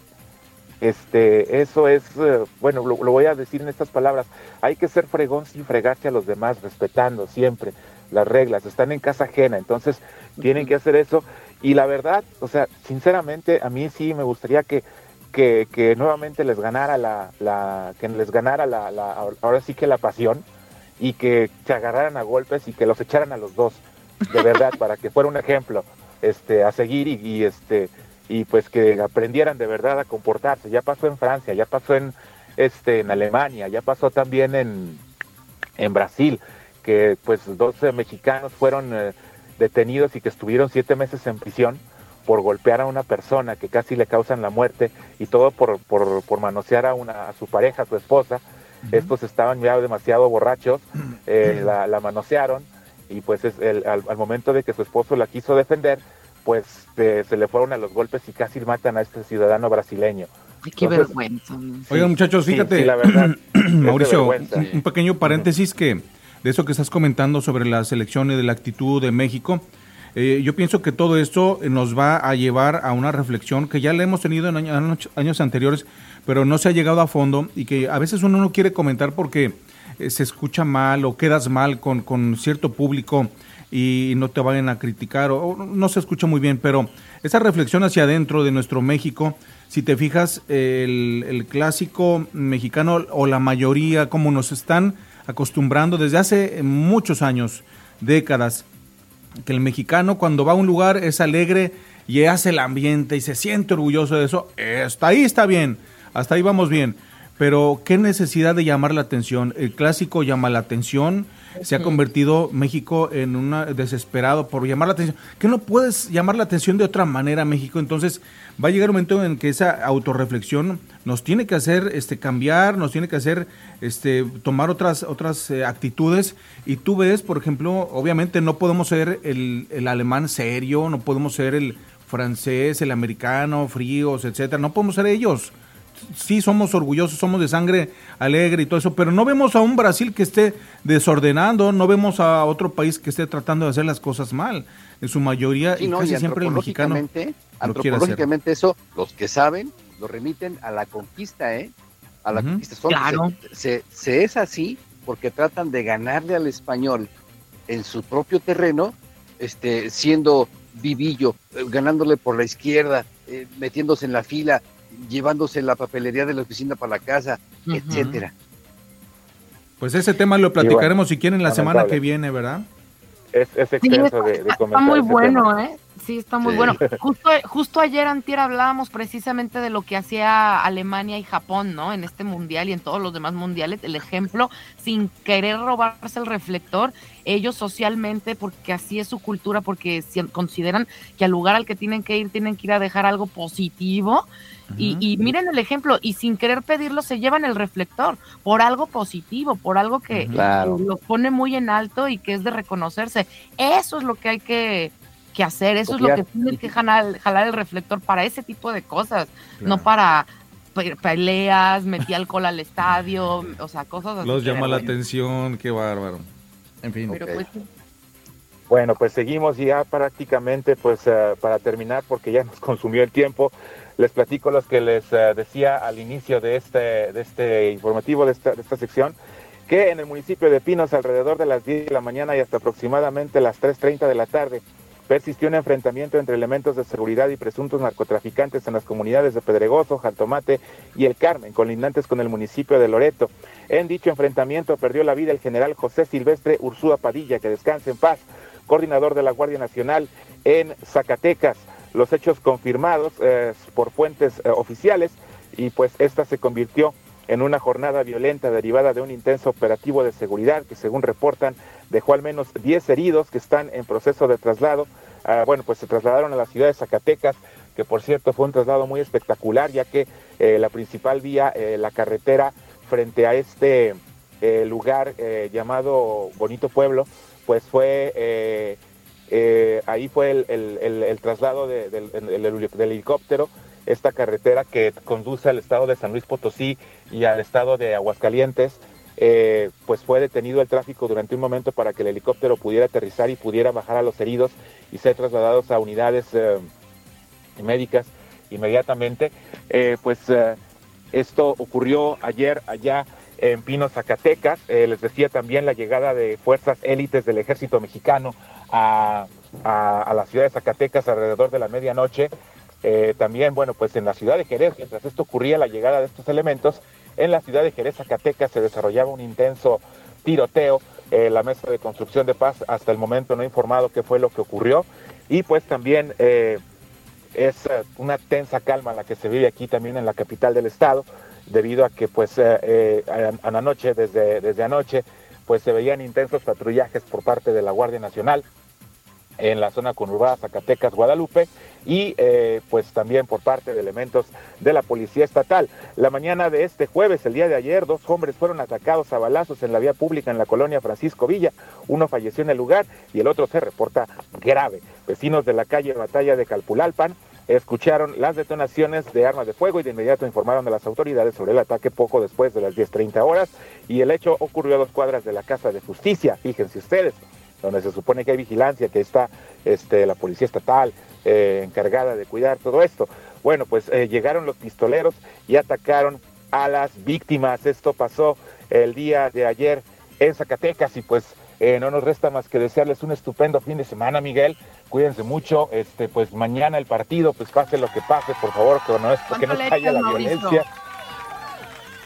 Este, eso es, eh, bueno, lo, lo voy a decir en estas palabras. Hay que ser fregón sin fregarse a los demás, respetando siempre las reglas. Están en casa ajena, entonces tienen que hacer eso. Y la verdad, o sea, sinceramente, a mí sí me gustaría que, que, que nuevamente les ganara la, la que les ganara la, la, ahora sí que la pasión y que se agarraran a golpes y que los echaran a los dos, de verdad, para que fuera un ejemplo este, a seguir y, y, este y pues que aprendieran de verdad a comportarse. Ya pasó en Francia, ya pasó en este en Alemania, ya pasó también en, en Brasil, que pues 12 mexicanos fueron eh, detenidos y que estuvieron siete meses en prisión por golpear a una persona que casi le causan la muerte y todo por, por, por manosear a, una, a su pareja, a su esposa. Estos estaban ya demasiado borrachos, eh, la, la manosearon y pues es el- al, al momento de que su esposo la quiso defender, pues eh, se le fueron a los golpes y casi matan a este ciudadano brasileño. Ay, qué Entonces, vergüenza. Oigan, muchachos, fíjate, sí, la verdad, Mauricio, un, un pequeño paréntesis que de eso que estás comentando sobre la selección y de la actitud de México. Eh, yo pienso que todo esto nos va a llevar a una reflexión que ya la hemos tenido en año- años, años anteriores, pero no se ha llegado a fondo y que a veces uno no quiere comentar porque eh, se escucha mal o quedas mal con, con cierto público y no te vayan a criticar o, o no se escucha muy bien, pero esa reflexión hacia adentro de nuestro México, si te fijas, el, el clásico mexicano o la mayoría, como nos están acostumbrando desde hace muchos años, décadas, que el mexicano cuando va a un lugar es alegre y hace el ambiente y se siente orgulloso de eso, hasta ahí está bien, hasta ahí vamos bien. Pero qué necesidad de llamar la atención. El clásico llama la atención. Se ha convertido México en una desesperado por llamar la atención. Que no puedes llamar la atención de otra manera México. Entonces va a llegar un momento en que esa autorreflexión nos tiene que hacer este cambiar, nos tiene que hacer este tomar otras otras eh, actitudes. Y tú ves, por ejemplo, obviamente no podemos ser el, el alemán serio, no podemos ser el francés, el americano, fríos, etcétera. No podemos ser ellos sí somos orgullosos, somos de sangre alegre y todo eso, pero no vemos a un Brasil que esté desordenando, no vemos a otro país que esté tratando de hacer las cosas mal. En su mayoría, Sí, y no, casi y siempre el mexicano. antropológicamente, lo eso, los que saben, lo remiten a la conquista, ¿eh? A la conquista. Son- Claro. se, se- se es así porque tratan de ganarle al español en su propio terreno, este, siendo vivillo, eh, ganándole por la izquierda, eh, metiéndose en la fila, llevándose la papelería de la oficina para la casa, Ujú. etcétera. Pues ese tema lo platicaremos si quieren la semana que viene, ¿verdad? Es, es Sí, extenso está, de, de está muy bueno, tema. ¿eh? Sí, está muy Sí. bueno. Justo, justo ayer, antier, hablábamos precisamente de lo que hacía Alemania y Japón, ¿no? En este mundial y en todos los demás mundiales. El ejemplo, sin querer robarse el reflector, ellos socialmente, porque así es su cultura, porque si- consideran que al lugar al que tienen que ir, tienen que ir a dejar algo positivo. Y, y miren el ejemplo, y sin querer pedirlo, se llevan el reflector por algo positivo, por algo que, Claro. los pone muy en alto y que es de reconocerse. Eso es lo que hay que, que hacer, eso es lo que tienes que jalar, jalar el reflector para ese tipo de cosas, no para pe- peleas, metí alcohol al estadio, o sea, cosas así. Los llama la atención, qué bárbaro. En fin. Pues, Bueno, pues seguimos ya prácticamente pues eh, para terminar porque ya nos consumió el tiempo. Les platico los que les eh, decía al inicio de este, de este informativo, de esta, de esta sección. que en el municipio de Pinos alrededor de las 10 de la mañana y hasta aproximadamente las 3.30 de la tarde persistió un enfrentamiento entre elementos de seguridad y presuntos narcotraficantes en las comunidades de Pedregoso, Jantomate y El Carmen, colindantes con el municipio de Loreto. En dicho enfrentamiento perdió la vida el general José Silvestre Ursúa Padilla, que descanse en paz, coordinador de la Guardia Nacional en Zacatecas. Los hechos confirmados eh, por fuentes eh, oficiales y pues esta se convirtió en una jornada violenta derivada de un intenso operativo de seguridad que según reportan dejó al menos 10 heridos que están en proceso de traslado. Ah, bueno, pues se trasladaron a la ciudad de Zacatecas, que por cierto fue un traslado muy espectacular, ya que eh, la principal vía, eh, la carretera frente a este eh, lugar llamado Bonito Pueblo, pues fue, ahí fue el, traslado del helicóptero esta carretera que conduce al estado de San Luis Potosí y al estado de Aguascalientes, eh, pues fue detenido el tráfico durante un momento para que el helicóptero pudiera aterrizar y pudiera bajar a los heridos y ser trasladados a unidades eh, médicas inmediatamente. Eh, pues esto ocurrió ayer allá en Pino, Zacatecas. les decía también la llegada de fuerzas élites del ejército mexicano a, a la ciudad de Zacatecas alrededor de la medianoche. También, bueno, pues en la ciudad de Jerez, mientras esto ocurría, la llegada de estos elementos, en la ciudad de Jerez, Zacatecas, se desarrollaba un intenso tiroteo. Eh, la mesa de construcción de paz hasta el momento no ha informado qué fue lo que ocurrió. Y pues también eh, es una tensa calma la que se vive aquí también en la capital del estado, debido a que pues la noche, desde, desde anoche, pues se veían intensos patrullajes por parte de la Guardia Nacional en la zona conurbada Zacatecas, Guadalupe, y eh, pues también por parte de elementos de la Policía Estatal. La mañana de este jueves, el día de ayer, dos hombres fueron atacados a balazos en la vía pública en la colonia Francisco Villa. Uno falleció en el lugar y el otro se reporta grave. Vecinos de la calle Batalla de Calpulalpan escucharon las detonaciones de armas de fuego y de inmediato informaron a las autoridades sobre el ataque poco después de las 10.30 horas y el hecho ocurrió a dos cuadras de la Casa de Justicia, fíjense ustedes donde se supone que hay vigilancia, que está este, la policía estatal eh, encargada de cuidar todo esto. Bueno, pues eh, llegaron los pistoleros y atacaron a las víctimas. Esto pasó el día de ayer en Zacatecas y pues eh, no nos resta más que desearles un estupendo fin de semana, Miguel. Cuídense mucho. Este, pues mañana el partido, pues pase lo que pase, por favor, que no, es, que no caiga la violencia.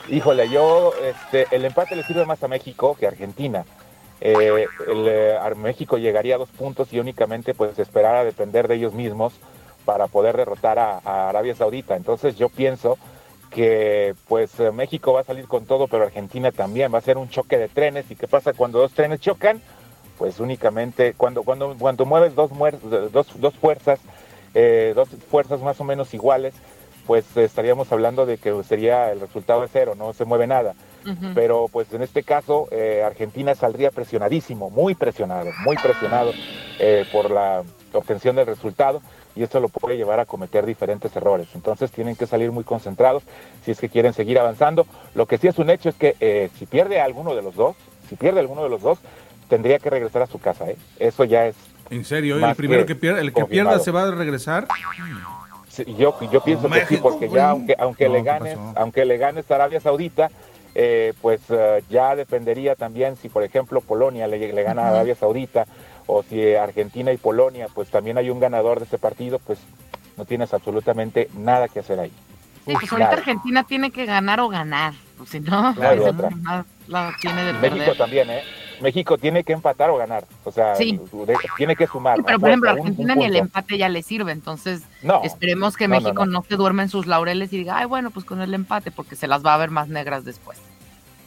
Híjole, yo, este, el empate le sirve más a México que a Argentina eh, el, eh, México llegaría a dos puntos y únicamente pues esperar a depender de ellos mismos para poder derrotar a, Arabia Saudita. Entonces yo pienso que pues eh, México va a salir con todo, pero Argentina también va a ser un choque de trenes. ¿Y qué pasa cuando dos trenes chocan? Pues únicamente cuando cuando cuando mueves dos dos, dos fuerzas, dos fuerzas más o menos iguales, pues estaríamos hablando de que sería el resultado de cero, no se mueve nada pero pues en este caso eh, Argentina saldría presionadísimo, muy presionado, muy presionado eh, por la obtención del resultado y esto lo puede llevar a cometer diferentes errores. Entonces tienen que salir muy concentrados si es que quieren seguir avanzando. Lo que sí es un hecho es que eh, si pierde alguno de los dos, si pierde alguno de los dos, tendría que regresar a su casa. Eso ya es. ¿En serio? ¿El primero que, pierda, el que pierda se va a regresar? yo, yo pienso que sí, porque ya aunque, aunque le ganes, aunque le ganes a Arabia Saudita, eh, pues eh, ya dependería también si, por ejemplo, Polonia le, gana a Arabia Saudita o si Argentina y Polonia, pues también hay un ganador de ese partido, pues no tienes absolutamente nada que hacer ahí. Sí, pues ahorita Argentina tiene que ganar o ganar, pues si no, la tiene de México también, ¿eh? México tiene que empatar o ganar, o sea, tiene que sumar. pero por ejemplo, Argentina ni el empate ya le sirve, entonces esperemos que México no, se duerma en sus laureles y diga, ay, bueno, pues con el empate, porque se las va a ver más negras después.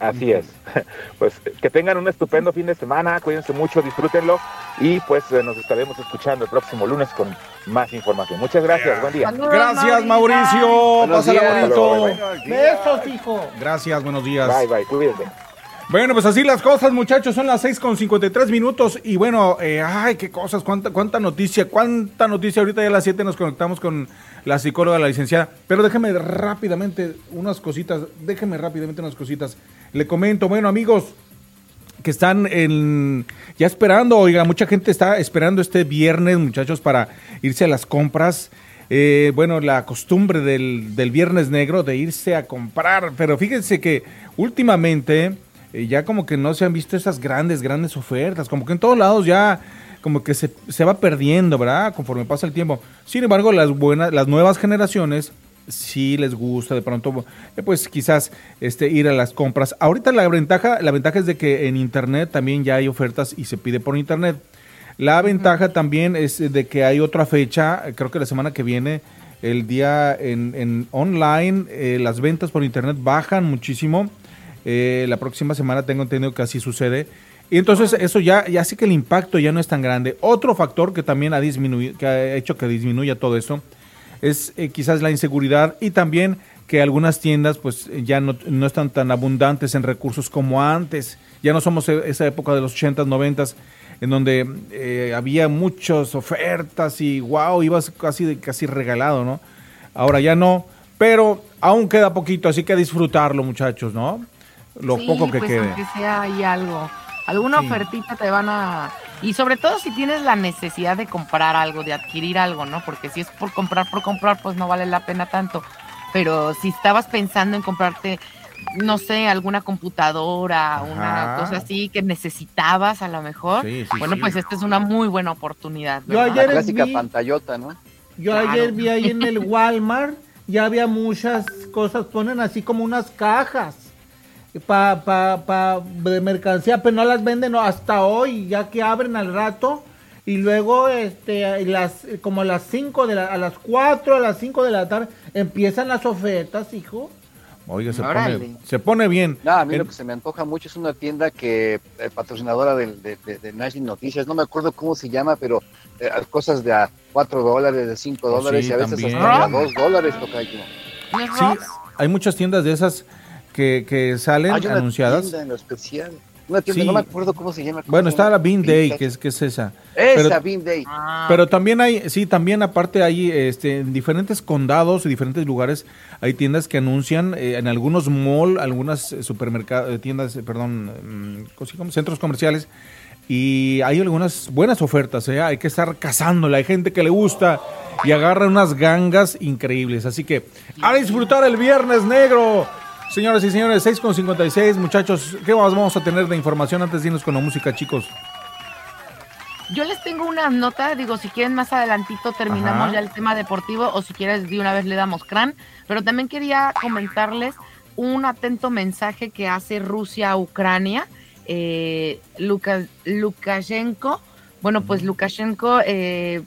Así es. Pues que tengan un estupendo fin de semana, cuídense mucho, disfrútenlo y pues eh, nos estaremos escuchando el próximo lunes con más información. Muchas gracias, buen día. gracias, Mauricio. Pásala bonito. Besos, hijo. Gracias, buenos días. Bye, bye, cuídense. Bueno, pues así las cosas, muchachos, son las 6 con 53 minutos y bueno, eh, ay, qué cosas, cuánta, cuánta noticia, cuánta noticia, ahorita ya a las 7 nos conectamos con la psicóloga, la licenciada, pero déjeme rápidamente unas cositas, déjeme rápidamente unas cositas, le comento, bueno amigos, que están en, ya esperando, oiga, mucha gente está esperando este viernes, muchachos, para irse a las compras. Eh, bueno, la costumbre del, del, viernes negro de irse a comprar, pero fíjense que últimamente eh, ya como que no se han visto esas grandes, grandes ofertas, como que en todos lados ya como que se, se va perdiendo, ¿verdad? Conforme pasa el tiempo. Sin embargo, las buenas, las nuevas generaciones sí les gusta de pronto, eh, pues quizás este, ir a las compras. Ahorita la ventaja, la ventaja es de que en internet también ya hay ofertas y se pide por internet. La ventaja también es de que hay otra fecha, creo que la semana que viene, el día en, en online, eh, las ventas por internet bajan muchísimo. Eh, la próxima semana tengo entendido que así sucede. Y entonces eso ya, ya sí que el impacto ya no es tan grande. Otro factor que también ha disminuido, que ha hecho que disminuya todo eso, es eh, quizás la inseguridad y también que algunas tiendas pues ya no, no, están tan abundantes en recursos como antes. Ya no somos e, esa época de los 80s, 90s, en donde eh, había muchas ofertas y wow, ibas casi, casi regalado, ¿no? Ahora ya no, pero aún queda poquito, así que disfrutarlo, muchachos, ¿no? Lo sí, poco que pues, quede. Aunque sea ahí algo. Alguna Sí. ofertita te van a... Y sobre todo si tienes la necesidad de comprar algo, de adquirir algo, ¿no? Porque si es por comprar, por comprar, pues no vale la pena tanto. Pero si estabas pensando en comprarte, no sé, alguna computadora, una Ajá. cosa así que necesitabas a lo mejor, Sí, sí, bueno, sí. pues esta es una muy buena oportunidad. Yo ayer La clásica vi- pantallota, ¿no? Yo Claro. ayer vi ahí en el Walmart, ya había muchas cosas, ponen así como unas cajas pa, pa, pa, de mercancía, pero no las venden hasta hoy, ya que abren al rato. Y luego, este, las, como a las 5 de la, a las 4, a las 5 de la tarde, empiezan las ofertas, hijo. Oiga, se pone, se pone bien. No, a mí En- lo que se me antoja mucho es una tienda que eh, patrocinadora del- de, de, de National Noticias, no me acuerdo cómo se llama, pero eh, cosas de a 4 dólares, de 5 Oh, dólares sí, y a veces también. hasta de a 2 dólares, tocayo. ¿No es Sí, hay muchas tiendas de esas que, que salen Hay una anunciadas. tienda en lo especial. Una tienda, Sí. no me acuerdo cómo se llama. ¿cómo Bueno, se está la Bean Day, que es, que es esa. Esa, pero- Bean Day. Ah, Pero también hay, sí, también aparte hay este, en diferentes condados y diferentes lugares hay tiendas que anuncian eh, en algunos mall, algunas supermercados, tiendas, eh, perdón, mm, centros comerciales y hay algunas buenas ofertas, ¿eh? hay que estar cazándola, hay gente que le gusta y agarra unas gangas increíbles, así que a disfrutar el viernes negro. Señoras y señores, 6.56, muchachos, ¿qué más vamos a tener de información antes de irnos con la música, chicos? Yo les tengo una nota, digo, si quieren más adelantito terminamos Ajá. ya el tema deportivo o si quieres de una vez le damos crán, pero también quería comentarles un atento mensaje que hace Rusia a Ucrania, eh, Luka- Lukashenko, bueno, pues Lukashenko, eh,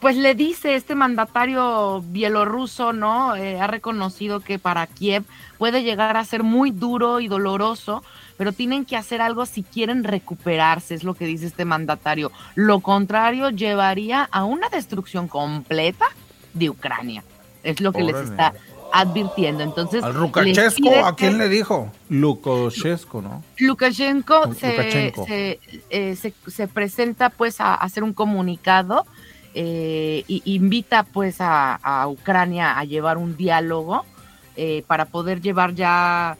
pues le dice este mandatario bielorruso, ¿no? Eh, ha reconocido que para Kiev puede llegar a ser muy duro y doloroso, pero tienen que hacer algo si quieren recuperarse, es lo que dice este mandatario. Lo contrario llevaría a una destrucción completa de Ucrania. Es lo que les está advirtiendo. Entonces, Al pide ¿a quién que- le dijo? Lukashesco, ¿no? Lukashenko, Lu- se, Lukashenko. Se, eh, se- se presenta pues a hacer un comunicado eh, y invita pues a, a Ucrania a llevar un diálogo eh, para poder llevar ya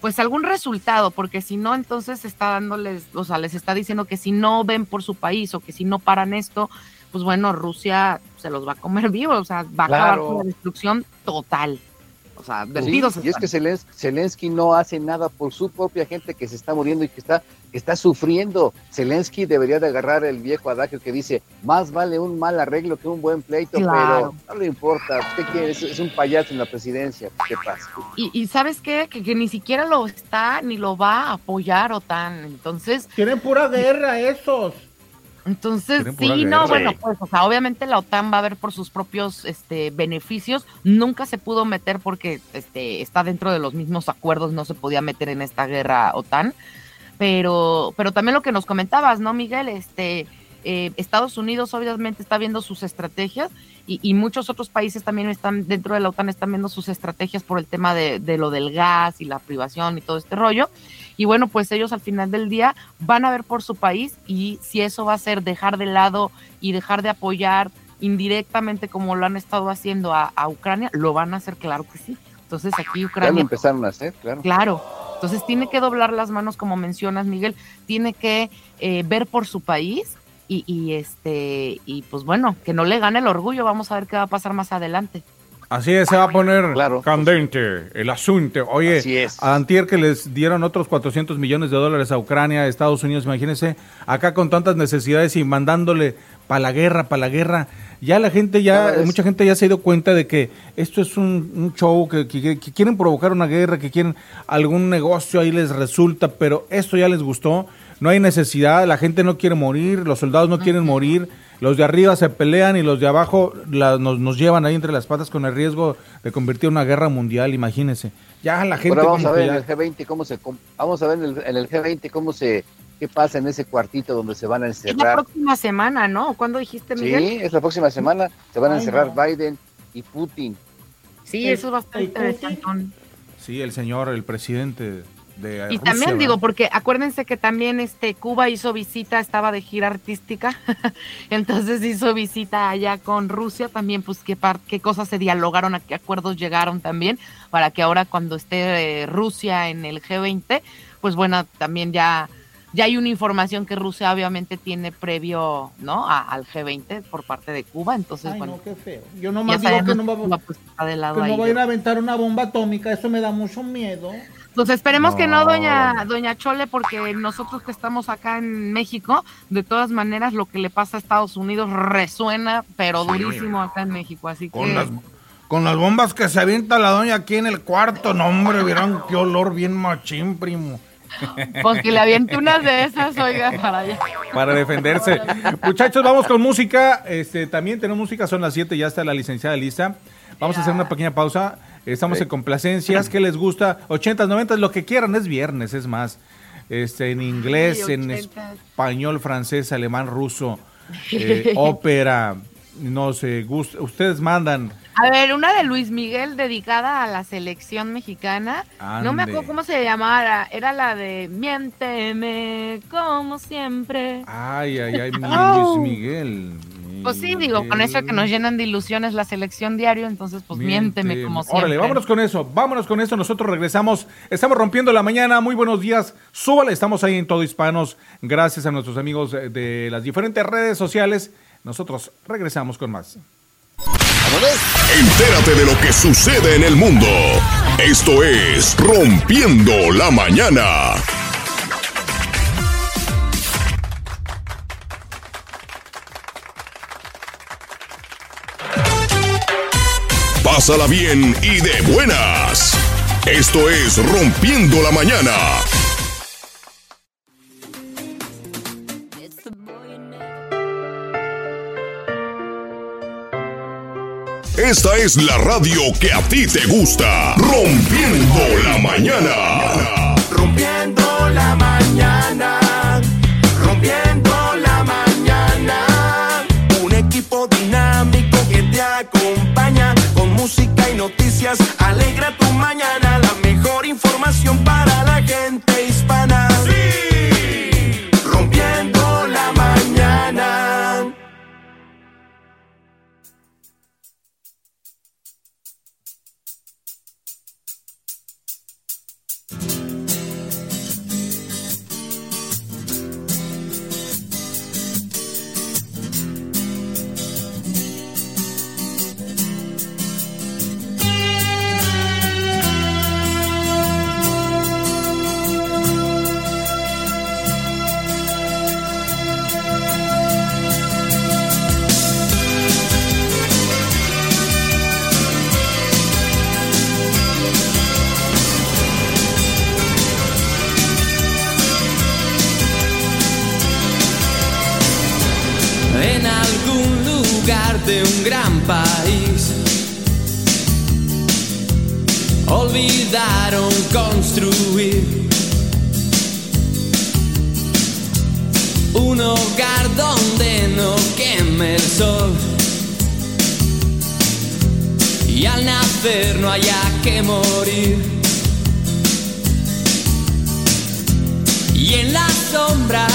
pues algún resultado, porque si no entonces está dándoles, o sea, les está diciendo que si no ven por su país o que si no paran esto, pues bueno, Rusia se los va a comer vivos, o sea, va a acabar con la destrucción total. O sea, Sí, y es que Zelens- Zelensky no hace nada por su propia gente que se está muriendo y que está, que está sufriendo. Zelensky debería de agarrar el viejo adagio que dice, más vale un mal arreglo que un buen pleito, Claro. pero no le importa. ¿Usted quiere? Es, es un payaso en la presidencia. ¿Qué pasa? Y, y sabes qué, que, que ni siquiera lo está ni lo va a apoyar OTAN. Entonces, Tienen pura guerra esos. entonces sí, guerra. no, bueno, pues, o sea, obviamente la OTAN va a ver por sus propios este, beneficios. Nunca se pudo meter porque este, está dentro de los mismos acuerdos, no se podía meter en esta guerra OTAN. Pero, pero también lo que nos comentabas, ¿no, Miguel? Este, eh, Estados Unidos obviamente está viendo sus estrategias y, y muchos otros países también están dentro de la OTAN están viendo sus estrategias por el tema de, de lo del gas y la privación y todo este rollo. Y bueno, pues ellos al final del día van a ver por su país y si eso va a ser dejar de lado y dejar de apoyar indirectamente como lo han estado haciendo a, a Ucrania, lo van a hacer, claro que sí. Entonces aquí Ya lo Ucrania empezaron a hacer, claro. Claro. Entonces tiene que doblar las manos, como mencionas, Miguel, tiene que eh, ver por su país y, y, este y pues bueno, que no le gane el orgullo. Vamos a ver qué va a pasar más adelante. Así es, se va a poner Claro. candente el asunto. Oye, Así es. a Antier que les dieron otros 400 millones de dólares a Ucrania, a Estados Unidos, imagínense, acá con tantas necesidades y mandándole para la guerra, para la guerra. Ya la gente, ya, Cada vez- mucha gente ya se ha ido cuenta de que esto es un, un show, que, que- que quieren provocar una guerra, que quieren algún negocio, ahí les resulta, pero esto ya les gustó. No hay necesidad, la gente no quiere morir, los soldados no quieren morir, los de arriba se pelean y los de abajo la- nos, nos llevan ahí entre las patas con el riesgo de convertir en una guerra mundial, imagínense. Ya la gente Ahora vamos como a que ver en ya- el G20 cómo se com- vamos a ver en el, en el G20 cómo se qué pasa en ese cuartito donde se van a Es la encerrar. próxima semana, ¿no? ¿Cuándo dijiste, Miguel? Sí, es la próxima semana, se van a encerrar no. Biden y Putin. Sí, El- eso estar el interesante. Sí, el señor, el presidente de Y Rusia, también ¿verdad? digo, porque acuérdense que también este Cuba hizo visita, estaba de gira artística, entonces hizo visita allá con Rusia, también pues qué, par- qué cosas se dialogaron, a qué acuerdos llegaron también, para que ahora cuando esté eh, Rusia en el G20, pues bueno, también ya, ya hay una información que Rusia obviamente tiene previo, ¿no? A- al G20 por parte de Cuba, entonces Ay, bueno, no, qué feo. Yo ya nomás digo que no va, Cuba, pues, está del lado que ahí no de- vayan a aventar una bomba atómica, eso me da mucho miedo. Pues esperemos que no, doña, doña Chole, porque nosotros que estamos acá en México, de todas maneras, lo que le pasa a Estados Unidos resuena, pero durísimo acá en México. Así Con que las, con las bombas que se avienta la doña aquí en el cuarto, no hombre, vieron qué olor bien machín, primo. Pues que le aviente unas de esas, oiga, para allá. para defenderse. Muchachos, vamos con música. Este, también tenemos música, son las 7, ya está la licenciada lista. Vamos a hacer una pequeña pausa. Estamos en complacencias. ¿Qué les gusta? 80s, 90s, lo que quieran. Es viernes, es más. Este, en inglés, Ay, en 80s. español, francés, alemán, ruso, eh, ópera. No sé, gust- ustedes mandan. A ver, una de Luis Miguel dedicada a la selección mexicana. No me acuerdo cómo se llamara. Era la de Miénteme como siempre. Ay, ay, ay. Luis Miguel. Pues sí, digo, con eso que nos llenan de ilusiones la selección diario, entonces pues miénteme como siempre. Órale, vámonos con eso, vámonos con eso. Nosotros regresamos. Estamos rompiendo la mañana. Muy buenos días. Súbale, estamos ahí en Todo Hispanos. Gracias a nuestros amigos eh, de las diferentes redes sociales. Nosotros regresamos con más. Entérate de lo que sucede en el mundo. Esto es Rompiendo la Mañana. Pásala bien y de buenas. Esto es Rompiendo la Mañana. Esta es la radio que a ti te gusta. Rompiendo la mañana. Rompiendo la mañana, Construir un hogar donde no queme el sol. Y al nacer no haya que morir. Y en la sombra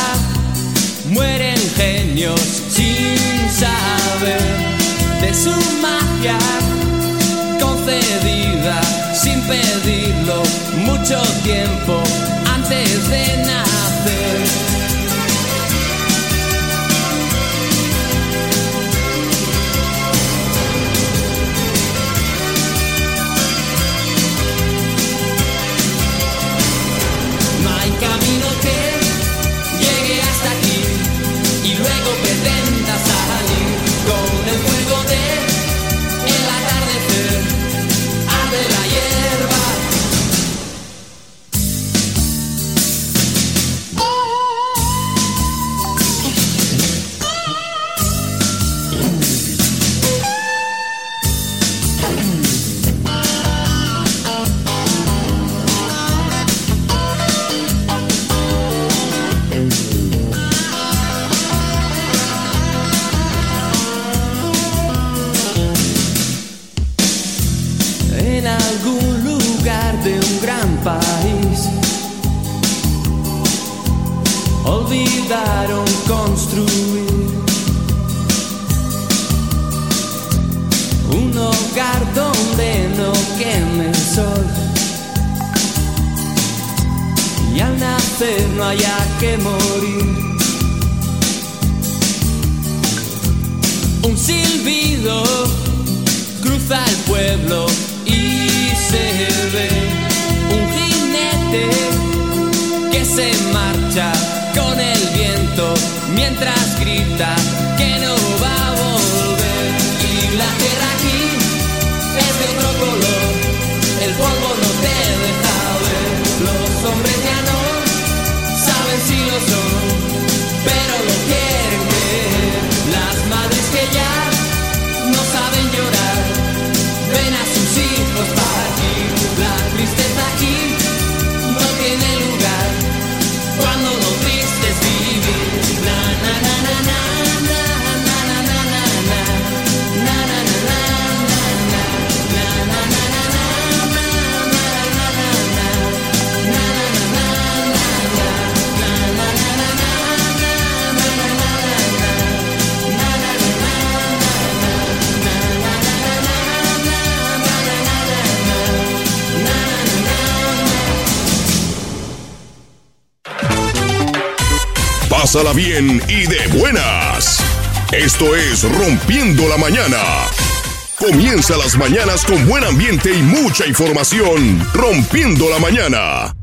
mueren genios sin saber de su magia concedida sin pedirlo mucho tiempo antes de nacer. Pásala bien y de buenas. Esto es Rompiendo la Mañana. Comienza las mañanas con buen ambiente y mucha información. Rompiendo la Mañana.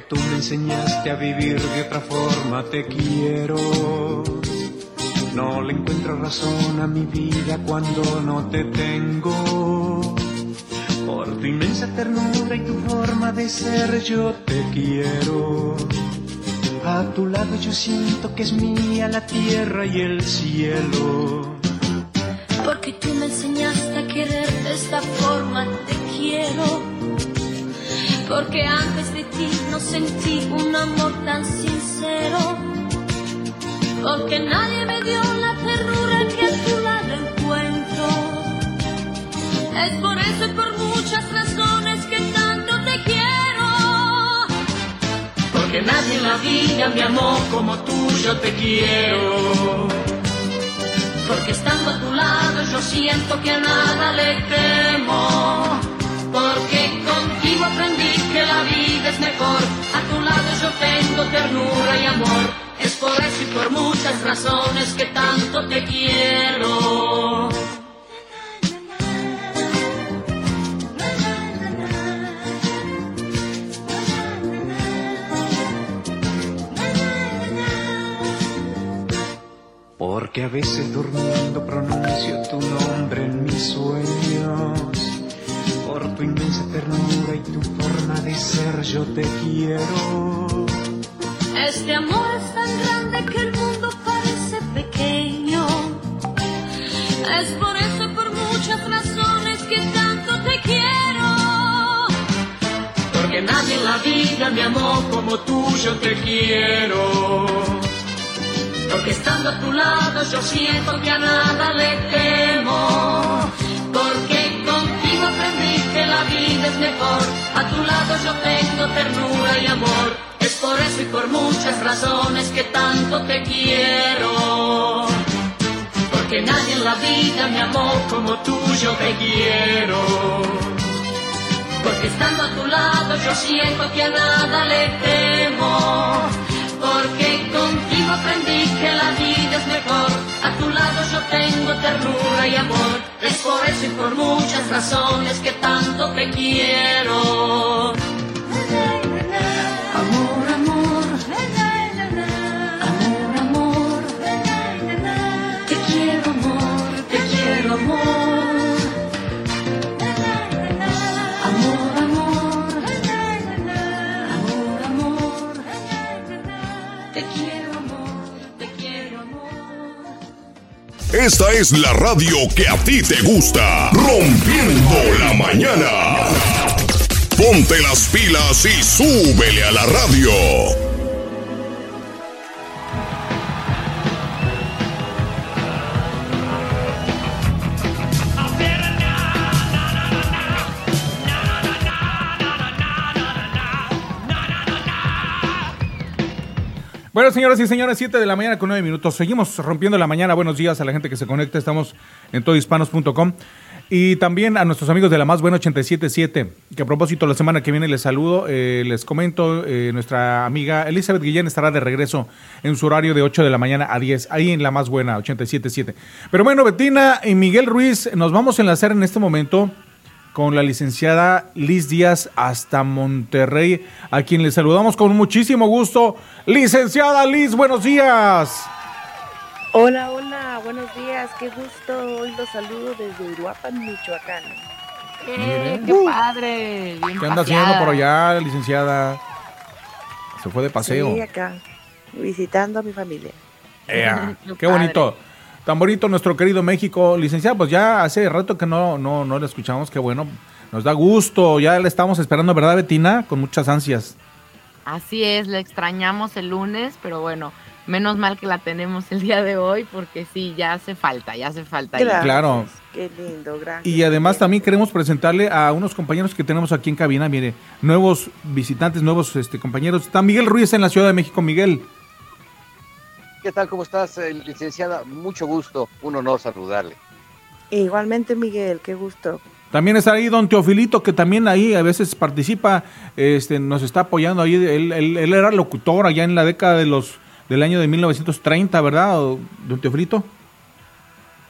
Porque tú me enseñaste a vivir de otra forma, te quiero. No le encuentro razón a mi vida cuando no te tengo. Por tu inmensa ternura y tu forma de ser, yo te quiero. A tu lado yo siento que es mía la tierra y el cielo. Porque tú me enseñaste a querer de esta forma, te quiero. Porque antes de ti no sentí un amor tan sincero. Porque nadie me dio la ternura que a tu lado encuentro. Es por eso y por muchas razones que tanto te quiero. Porque nadie en la vida me amó como tú, yo te quiero. Porque estando a tu lado yo siento que a nada le temo. Porque aprendí que la vida es mejor. A tu lado yo tengo ternura y amor. Es por eso y por muchas razones que tanto te quiero. Porque a veces durmiendo pronuncio tu nombre en mis sueños. Por tu inmensa ternura y tu forma de ser yo te quiero. Este amor es tan grande que el mundo parece pequeño. Es por eso y por muchas razones que tanto te quiero. Porque nadie en la vida me amó como tú yo te quiero. Porque estando a tu lado yo siento que a nada le temo. Porque contigo aprendí la vida es mejor. A tu lado yo tengo ternura y amor. Es por eso y por muchas razones que tanto te quiero. Porque nadie en la vida me amó como tú yo te quiero. Porque estando a tu lado yo siento que a nada le temo. Porque contigo aprendí que la vida es mejor. A tu lado yo tengo ternura y amor. Es por eso y por muchas razones que tanto te quiero. Amor, amor. Amor, amor. Te quiero, amor. Te quiero, amor. Te quiero, Esta es la radio que a ti te gusta. Rompiendo la mañana. Ponte las pilas y súbele a la radio. Bueno, señoras y señores, 7 de la mañana con 9 minutos. Seguimos rompiendo la mañana. Buenos días a la gente que se conecta. Estamos en todohispanos.com. Y también a nuestros amigos de la Más Buena 877, que a propósito la semana que viene les saludo, eh, les comento, eh, nuestra amiga Elizabeth Guillén estará de regreso en su horario de 8 de la mañana a 10, ahí en la Más Buena 877. Pero bueno, Betina y Miguel Ruiz, nos vamos a enlazar en este momento con la licenciada Liz Díaz hasta Monterrey, a quien le saludamos con muchísimo gusto. Licenciada Liz, buenos días. Hola, hola, buenos días, qué gusto. Hoy los saludo desde Uruapan, Michoacán. Eh. ¡Qué padre! Bien ¿Qué anda haciendo por allá, licenciada? Se fue de paseo. Sí, acá, visitando a mi familia. Ea, Qué qué bonito. Tan bonito nuestro querido México. Licenciada, pues ya hace rato que no, no, no la escuchamos. Qué bueno. Nos da gusto. Ya la estamos esperando, ¿verdad, Betina? Con muchas ansias. Así es, la extrañamos el lunes, pero bueno, menos mal que la tenemos el día de hoy, porque sí, ya hace falta, ya hace falta. Gracias. Claro. Qué lindo, gracias. Y además también queremos presentarle a unos compañeros que tenemos aquí en cabina. Mire, nuevos visitantes, nuevos este, compañeros. Está Miguel Ruiz en la Ciudad de México. Miguel. ¿Qué tal? ¿Cómo estás, eh, licenciada? Mucho gusto, un honor saludarle. Igualmente, Miguel, qué gusto. También está ahí don Teofilito, que también ahí a veces participa, este, nos está apoyando ahí. Él, él- él era locutor allá en la década de los del año de 1930, ¿verdad, don Teofilito?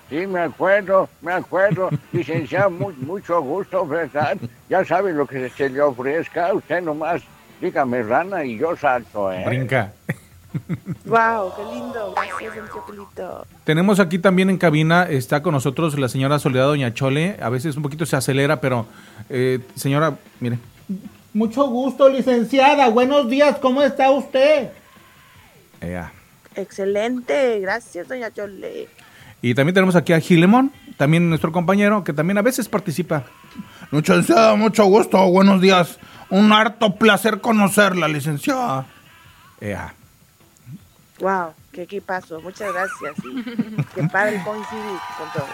Sí, me acuerdo, me acuerdo. Licenciado, mu- mucho gusto, ¿verdad? Ya sabe lo que se le ofrezca. Usted nomás dígame rana y yo salto, ¿eh? Brinca. Wow, qué lindo. Gracias, don Teofilito. Tenemos aquí también en cabina, está con nosotros la señora Soledad Doña Chole. A veces un poquito se acelera, pero eh, señora, mire. Mucho gusto, licenciada. Buenos días, ¿cómo está usted? ea. Excelente, gracias, doña Chole. Y también tenemos aquí a Gilemón, también nuestro compañero, que también a veces participa. Licenciada, mucho gusto, buenos días. Un harto placer conocerla, licenciada. Ea. Wow, qué equipazo. Muchas gracias. y qué padre coincidir con todos.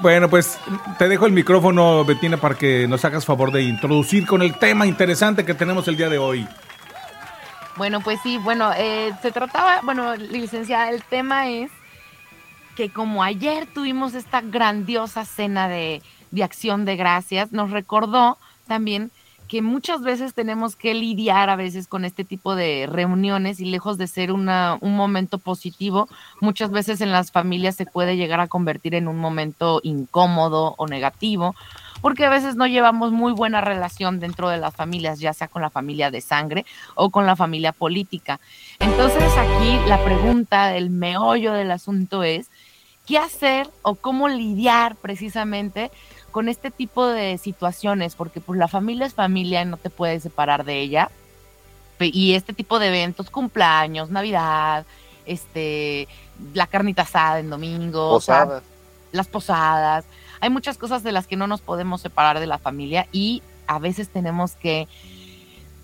Bueno, pues te dejo el micrófono, Betina, para que nos hagas favor de introducir con el tema interesante que tenemos el día de hoy. Bueno, pues sí, bueno, eh, se trataba, bueno, licenciada, el tema es que como ayer tuvimos esta grandiosa cena de, de acción de gracias, nos recordó también que muchas veces tenemos que lidiar a veces con este tipo de reuniones y lejos de ser una, un momento positivo, muchas veces en las familias se puede llegar a convertir en un momento incómodo o negativo, porque a veces no llevamos muy buena relación dentro de las familias, ya sea con la familia de sangre o con la familia política. Entonces aquí la pregunta, el meollo del asunto es, ¿qué hacer o cómo lidiar precisamente con este tipo de situaciones? Porque pues la familia es familia y no te puedes separar de ella. Y este tipo de eventos, cumpleaños, Navidad, este, la carnita asada en domingo, o sea, Posadas. las posadas. Hay muchas cosas de las que no nos podemos separar de la familia y a veces tenemos que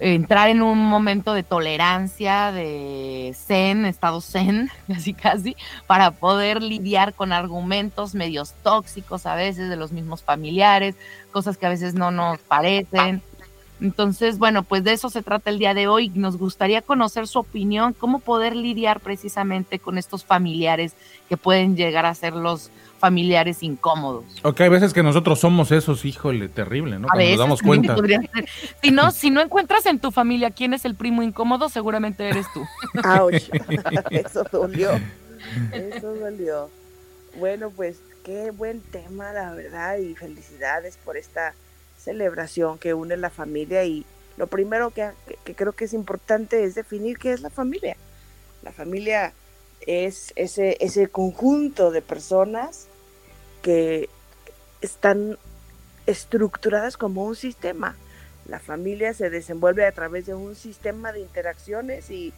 entrar en un momento de tolerancia, de zen, estado zen, casi casi, para poder lidiar con argumentos medios tóxicos a veces de los mismos familiares, cosas que a veces no nos parecen. Entonces, bueno, pues de eso se trata el día de hoy. Nos gustaría conocer su opinión, cómo poder lidiar precisamente con estos familiares que pueden llegar a ser los familiares incómodos. Ok, hay veces que nosotros somos esos, híjole, terrible, ¿no? A Cuando veces nos damos cuenta. Si no, si no encuentras en tu familia quién es el primo incómodo, seguramente eres tú. Eso dolió. Eso dolió. Bueno, pues qué buen tema, la verdad, y felicidades por esta celebración que une la familia. Y lo primero que, que creo que es importante es definir qué es la familia. La familia es ese, ese conjunto de personas que están estructuradas como un sistema. La familia se desenvuelve a través de un sistema de interacciones y,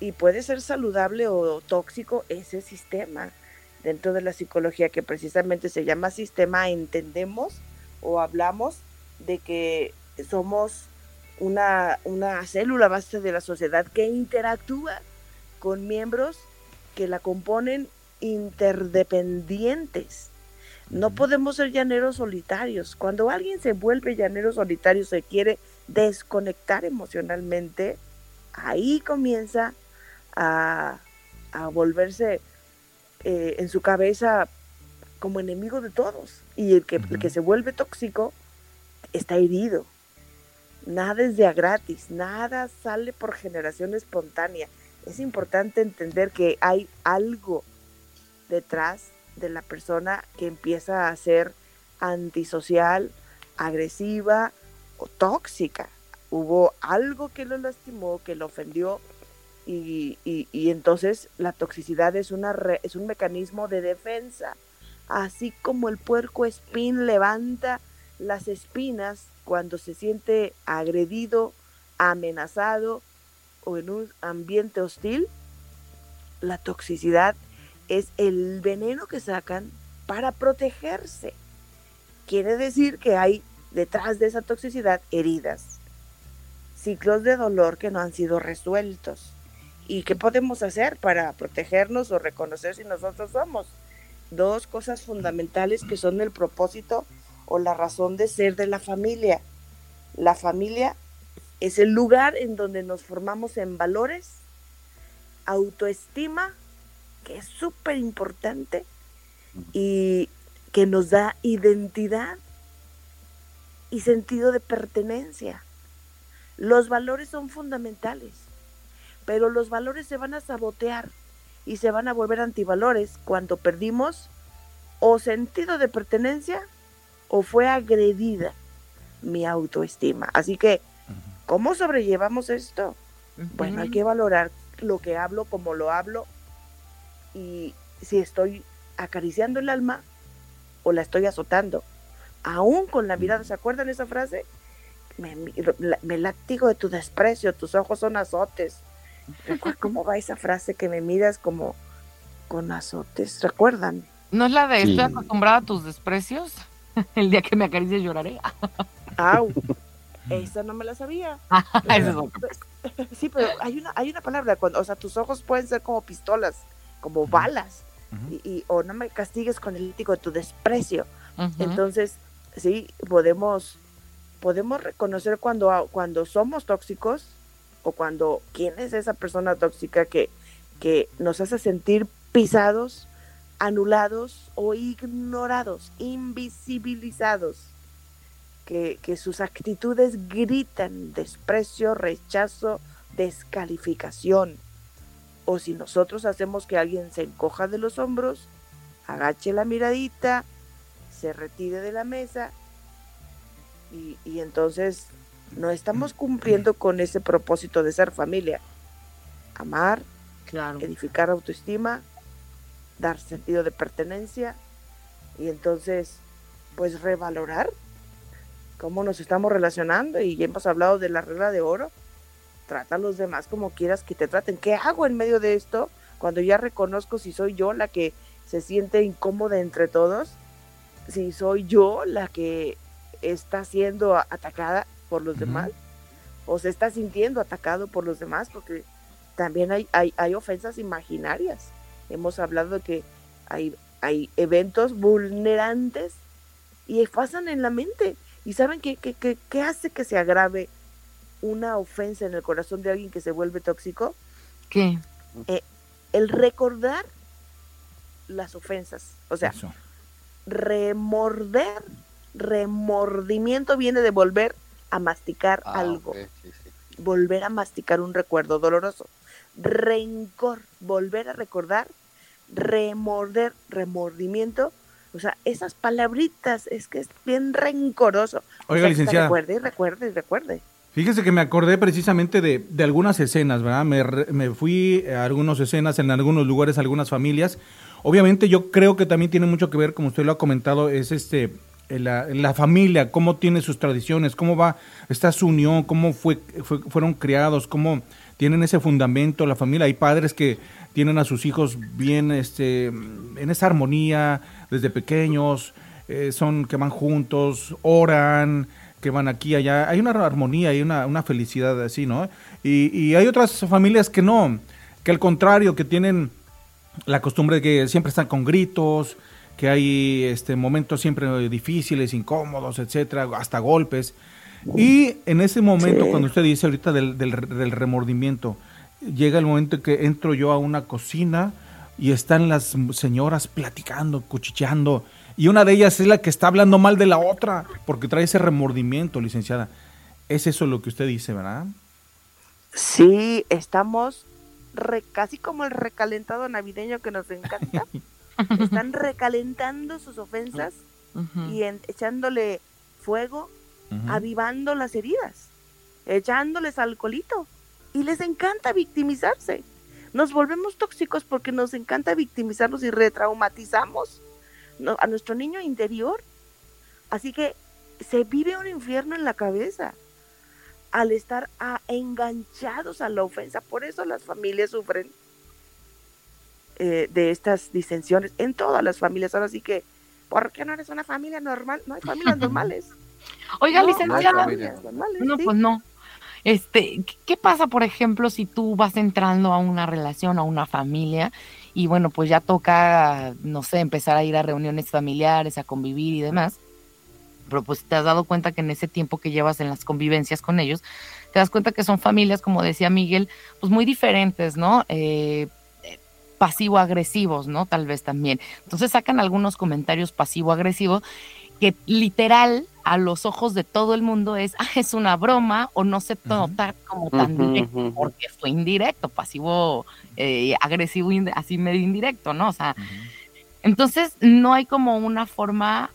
y puede ser saludable o tóxico ese sistema. Dentro de la psicología que precisamente se llama sistema, entendemos o hablamos de que somos una, una célula base de la sociedad que interactúa con miembros que la componen interdependientes. No podemos ser llaneros solitarios. Cuando alguien se vuelve llanero solitario, se quiere desconectar emocionalmente, ahí comienza a, a volverse eh, en su cabeza como enemigo de todos. Y el que, el que se vuelve tóxico está herido. Nada es de a gratis, nada sale por generación espontánea. Es importante entender que hay algo detrás de la persona que empieza a ser antisocial, agresiva o tóxica. Hubo algo que lo lastimó, que lo ofendió y, y- y entonces la toxicidad es, una es un mecanismo de defensa. Así como el puerco espín levanta las espinas cuando se siente agredido, amenazado o en un ambiente hostil, la toxicidad es el veneno que sacan para protegerse. Quiere decir que hay detrás de esa toxicidad heridas, ciclos de dolor que no han sido resueltos. ¿Y qué podemos hacer para protegernos o reconocer si nosotros somos? Dos cosas fundamentales que son el propósito o la razón de ser de la familia. La familia es el lugar en donde nos formamos en valores, autoestima, que es súper importante, y que nos da identidad y sentido de pertenencia. Los valores son fundamentales, pero los valores se van a sabotear y se van a volver antivalores cuando perdimos o sentido de pertenencia o fue agredida mi autoestima. Así que, ¿cómo sobrellevamos esto? Bueno, hay que valorar lo que hablo, como lo hablo y si estoy acariciando el alma o la estoy azotando. Aún con la mirada, ¿se acuerdan esa frase? Me, me látigo de tu desprecio, tus ojos son azotes. ¿Cómo va esa frase que me miras como con azotes? ¿Recuerdan? ¿No es la de Sí. estoy acostumbrada a tus desprecios? El día que me acaricies lloraré. Au, esa no me la sabía. Esa es otra. Sí, pero hay una, hay una palabra, cuando, o sea, tus ojos pueden ser como pistolas, como balas, y, y- o no me castigues con el lítigo de tu desprecio. Entonces, sí, podemos, podemos reconocer cuando, a- cuando somos tóxicos o cuando quién es esa persona tóxica que, que nos hace sentir pisados, anulados o ignorados, invisibilizados que, que sus actitudes gritan desprecio, rechazo, descalificación. O si nosotros hacemos que alguien se encoja de los hombros, agache la miradita, se retire de la mesa y, y entonces no estamos cumpliendo con ese propósito de ser familia. Amar, edificar autoestima, dar sentido de pertenencia y entonces pues revalorar cómo nos estamos relacionando y ya hemos hablado de la regla de oro. Trata a los demás como quieras que te traten. ¿Qué hago en medio de esto cuando ya reconozco si soy yo la que se siente incómoda entre todos? Si soy yo la que está siendo atacada por los demás o se está sintiendo atacado por los demás porque también hay, hay, hay ofensas imaginarias. Hemos hablado de que hay, hay eventos vulnerantes y pasan en la mente. ¿Y saben qué, qué, qué- qué hace que se agrave una ofensa en el corazón de alguien que se vuelve tóxico? ¿Qué? Eh, el recordar las ofensas. O sea, remorder, remordimiento viene de volver a masticar Ah, algo. Volver a masticar un recuerdo doloroso. Rencor, volver a recordar, remorder, remordimiento. O sea, esas palabritas, es que es bien rencoroso. O Oiga, sea, licenciada. Recuerde, y recuerde, y recuerde. Fíjese que me acordé precisamente de, de algunas escenas, ¿verdad? Me, me fui a algunas escenas en algunos lugares, algunas familias. Obviamente yo creo que también tiene mucho que ver, como usted lo ha comentado, es este la, la familia, cómo tiene sus tradiciones, cómo va, está su unión, cómo fue, fue- fueron criados, cómo tienen ese fundamento la familia. Hay padres que tienen a sus hijos bien este, en esa armonía desde pequeños, eh, son que van juntos, oran, que van aquí y allá. Hay una armonía, hay una, una felicidad así, ¿no? Y, y hay otras familias que no, que al contrario, que tienen la costumbre de que siempre están con gritos, que hay este momentos siempre difíciles, incómodos, etcétera, hasta golpes. Y en ese momento, Sí. cuando usted dice ahorita del, del, del remordimiento, llega el momento en que entro yo a una cocina y están las señoras platicando, cuchicheando, y una de ellas es la que está hablando mal de la otra, porque trae ese remordimiento, licenciada. Es eso lo que usted dice, ¿verdad? Sí, estamos re- casi como el recalentado navideño que nos encanta. Están recalentando sus ofensas y en- echándole fuego, avivando las heridas, echándoles alcoholito. Y les encanta victimizarse. Nos volvemos tóxicos porque nos encanta victimizarnos y retraumatizamos no- a nuestro niño interior. Así que se vive un infierno en la cabeza al estar enganchados a la ofensa. Por eso las familias sufren eh, de estas disensiones en todas las familias. Ahora sí que, ¿por qué no eres una familia normal? No hay familias normales. Oiga, No, licenciada. no hay familias normales, No, sí. pues no. Este, ¿qué- ¿qué pasa, por ejemplo, si tú vas entrando a una relación, a una familia, y bueno, pues ya toca, no sé, empezar a ir a reuniones familiares, a convivir y demás? Pero pues te has dado cuenta que en ese tiempo que llevas en las convivencias con ellos, te das cuenta que son familias, como decía Miguel, pues muy diferentes, ¿no? Eh, eh, pasivo-agresivos, ¿no? Tal vez también. Entonces sacan algunos comentarios pasivo-agresivos que literal a los ojos de todo el mundo es, ah, es una broma o no se nota como tan directo porque fue indirecto, pasivo, eh, agresivo, así medio indirecto, ¿no? O sea, entonces no hay como una forma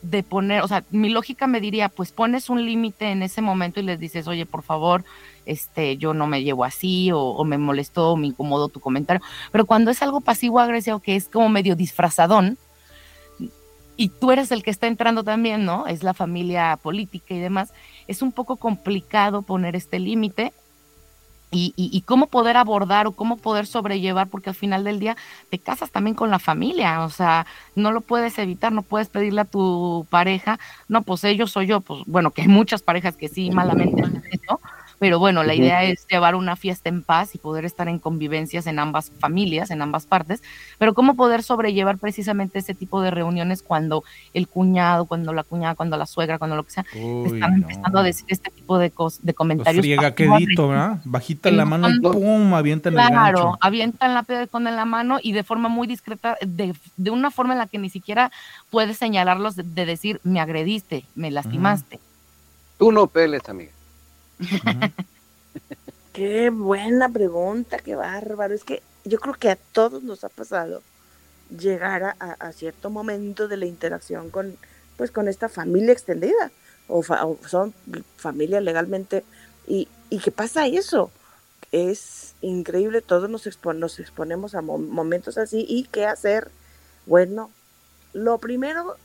de poner, o sea, mi lógica me diría, pues pones un límite en ese momento y les dices, oye, por favor, este, yo no me llevo así, o, o me molestó, o me incomodó tu comentario. Pero cuando es algo pasivo-agresivo, que es como medio disfrazadón, y tú eres el que está entrando también, ¿no? Es la familia política y demás, es un poco complicado poner este límite. Y, y- y cómo poder abordar o cómo poder sobrellevar, porque al final del día te casas también con la familia, o sea, no lo puedes evitar, no puedes pedirle a tu pareja, no, pues ellos soy yo, pues bueno, que hay muchas parejas que sí malamente eso, pero bueno, la idea es llevar una fiesta en paz y poder estar en convivencias en ambas familias, en ambas partes, pero cómo poder sobrellevar precisamente ese tipo de reuniones cuando el cuñado, cuando la cuñada, cuando la suegra, cuando lo que sea, te Uy, están no. empezando a decir este tipo de, cos- de Los comentarios. friega quedito, ¿verdad? Bajita la no mano y pum, avientan el Claro, avientan la piedra con la mano y de forma muy discreta, de, de una forma en la que ni siquiera puedes señalarlos de, de decir, me agrediste, me lastimaste. Tú no peles, amiga. Qué buena pregunta, qué bárbaro. Es que yo creo que a todos nos ha pasado llegar a, cierto momento de la interacción con, pues, con esta familia extendida o, son familia legalmente y, y que pasa eso. Es increíble, todos nos, nos exponemos a mo- momentos así y qué hacer. Bueno, lo primero,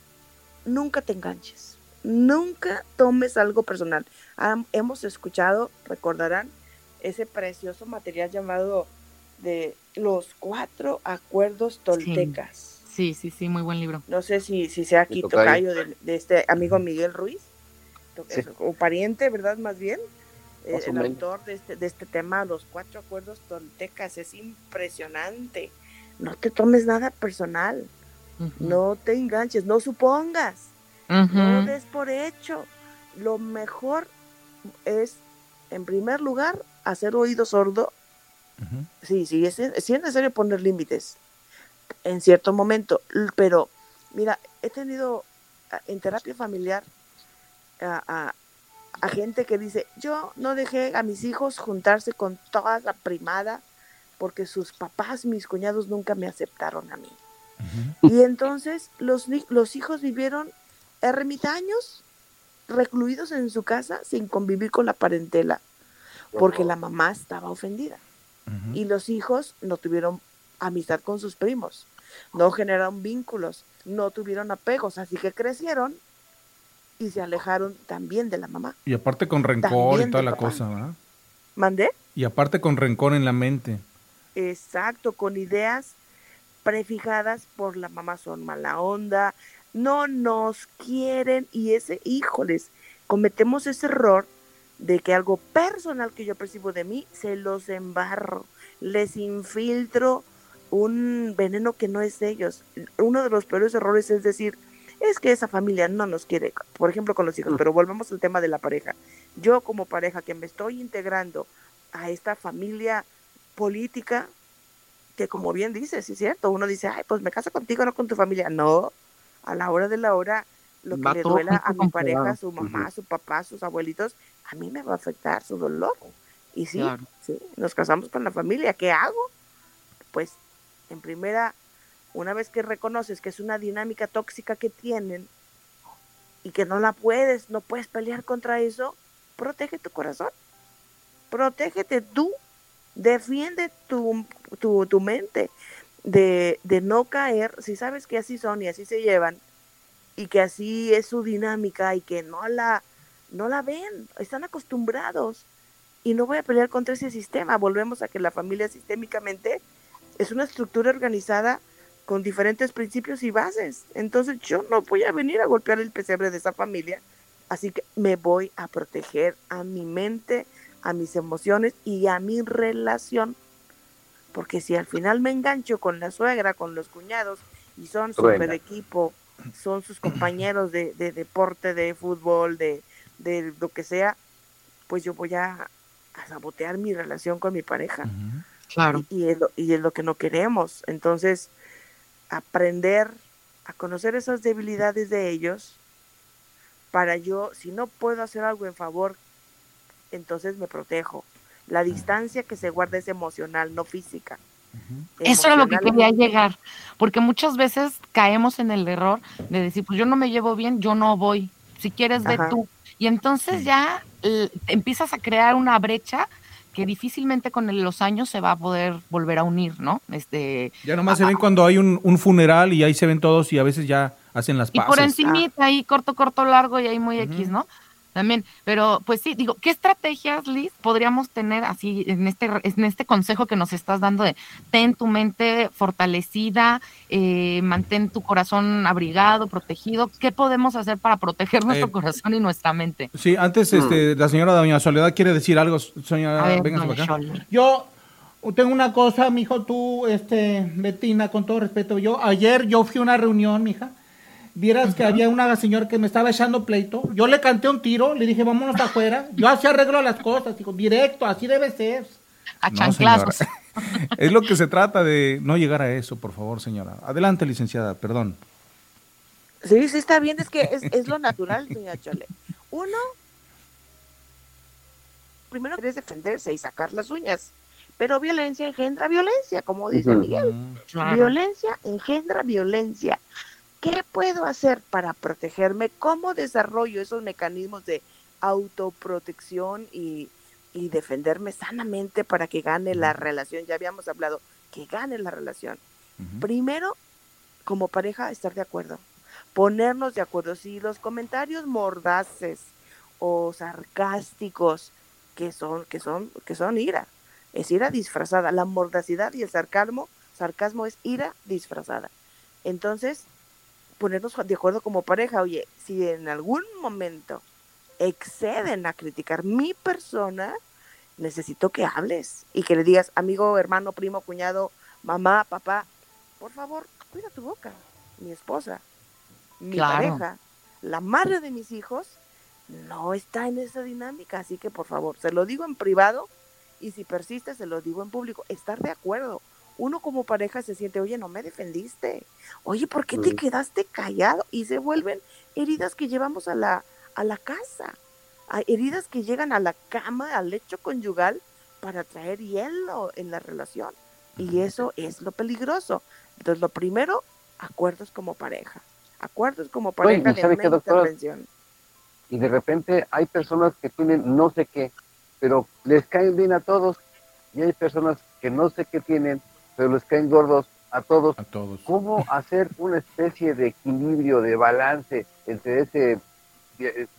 nunca te enganches, nunca tomes algo personal. Hemos escuchado, recordarán, ese precioso material llamado de los cuatro acuerdos toltecas. Sí, sí, sí, muy buen libro. No sé si, si sea aquí tocayo. de, de este amigo Miguel Ruiz, Sí. o pariente, ¿verdad? Más bien, eh, Más el autor de este, de este tema, los cuatro acuerdos toltecas, es impresionante. No te tomes nada personal, no te enganches, no supongas, no Ujú. des por hecho. Lo mejor es, en primer lugar, hacer oído sordo. Sí, sí, es, sí es necesario poner límites en cierto momento, pero mira, he tenido ah, en terapia familiar a, a- a gente que dice, yo no dejé a mis hijos juntarse con toda la primada porque sus papás, mis cuñados nunca me aceptaron a mí. Y entonces los, los hijos vivieron ermitaños recluidos en su casa sin convivir con la parentela porque la mamá estaba ofendida y los hijos no tuvieron amistad con sus primos, no generaron vínculos, no tuvieron apegos, así que crecieron y se alejaron también de la mamá. Y aparte con rencor y toda la papá. cosa, ¿verdad? ¿Mandé? Y aparte con rencor en la mente. Exacto, con ideas prefijadas por la mamá son mala onda, no nos quieren y ese, híjoles, cometemos ese error de que algo personal que yo percibo de mí, se los embarro, les infiltro un veneno que no es de ellos. Uno de los peores errores es decir, es que esa familia no nos quiere, por ejemplo con los hijos, pero volvemos al tema de la pareja. Yo como pareja que me estoy integrando a esta familia política, que como bien dices, es cierto, uno dice, ay, pues me caso contigo, no con tu familia. No, a la hora de la hora, lo que Va le duela a mi pareja, a su mamá, a su papá, a sus abuelitos, a mí me va a afectar su dolor. Y sí, Claro. sí, nos casamos con la familia, ¿qué hago? Pues, en primera, una vez que reconoces que es una dinámica tóxica que tienen y que no la puedes, no puedes pelear contra eso, protege tu corazón, protégete tú, defiende tu, tu, tu mente de, de no caer, si sabes que así son y así se llevan y que así es su dinámica y que no la, no la ven, están acostumbrados y no voy a pelear contra ese sistema. Volvemos a que la familia sistémicamente es una estructura organizada con diferentes principios y bases. Entonces yo no voy a venir a golpear el pesebre de esa familia. Así que me voy a proteger a mi mente, a mis emociones y a mi relación. Porque si al final me engancho con la suegra, con los cuñados y son Truena. super equipo, son sus compañeros de, de deporte, de fútbol, de, de lo que sea, pues yo voy a, a sabotear mi relación con mi pareja. Claro. Y, y es lo, y es lo que no queremos. Entonces, aprender a conocer esas debilidades de ellos para yo, si no puedo hacer algo en favor, entonces me protejo. La distancia que se guarda es emocional, no física. Eso era lo que quería llegar, porque muchas veces caemos en el error de decir, pues yo no me llevo bien, yo no voy, si quieres ve Ajá. tú. Y entonces ya eh, empiezas a crear una brecha que difícilmente con el- los años se va a poder volver a unir, ¿no? Este, Ya nomás se ven cuando hay un, un funeral y ahí se ven todos y a veces ya hacen las y paces. por encimita ahí corto, corto, largo y ahí muy X, ¿no? También, pero pues sí, digo, ¿qué estrategias, Liz, podríamos tener así en este, en este consejo que nos estás dando de ten tu mente fortalecida, eh, mantén tu corazón abrigado, protegido? ¿Qué podemos hacer para proteger nuestro Eh, corazón y nuestra mente? Sí, antes este, la señora Doña Soledad quiere decir algo. Señora, ver, para acá. Yo tengo una cosa, mijo, tú, este, Betina, con todo respeto. Yo, ayer yo fui a una reunión, mija. Vieras que había una señora que me estaba echando pleito. Yo le canté un tiro, le dije, vámonos afuera. Yo así arreglo las cosas, digo, directo, así debe ser. A No, señora. es lo que se trata de no llegar a eso, por favor, señora. Adelante, licenciada, perdón. Sí, sí está bien, es que es, es lo natural, doña Chole. Uno, primero quieres defenderse y sacar las uñas, pero violencia engendra violencia, como dice. Miguel. Claro. Violencia engendra violencia. ¿Qué puedo hacer para protegerme? ¿Cómo desarrollo esos mecanismos de autoprotección y, y defenderme sanamente para que gane la relación? Ya habíamos hablado, que gane la relación. Primero, como pareja, estar de acuerdo. Ponernos de acuerdo. Si los comentarios mordaces o sarcásticos, que son, que son, que son ira, es ira disfrazada. La mordacidad y el sarcasmo, sarcasmo es ira disfrazada. Entonces, ponernos de acuerdo como pareja, oye, si en algún momento exceden a criticar mi persona, necesito que hables y que le digas, amigo, hermano, primo, cuñado, mamá, papá, por favor, cuida tu boca. Mi esposa, mi Claro. pareja, la madre de mis hijos, no está en esa dinámica, así que por favor, se lo digo en privado y si persiste, se lo digo en público, estar de acuerdo. Uno como pareja se siente, oye, no me defendiste, oye, ¿por qué te quedaste callado? Y se vuelven heridas que llevamos a la, a la casa, a heridas que llegan a la cama, al lecho conyugal, para traer hielo en la relación. Y eso es lo peligroso. Entonces, lo primero, acuerdos como pareja. Acuerdos como pareja ¿y de sabe una qué, doctora? intervención. y de repente hay personas que tienen no sé qué, pero les caen bien a todos, y hay personas que no sé qué tienen, pero les caen gordos a todos. A todos. ¿Cómo hacer una especie de equilibrio, de balance entre ese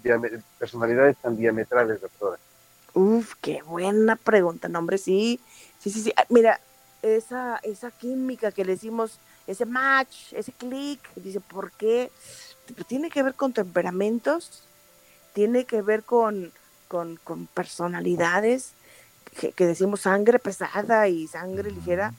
diame- personalidades tan diametrales, doctora? Uf, qué buena pregunta, no, hombre, sí, sí, sí, sí. Ah, Mira, esa, esa química que le decimos, ese match, ese click, dice, ¿por qué? Tiene que ver con temperamentos tiene que ver con, con, con personalidades que, que decimos sangre pesada y sangre ligera.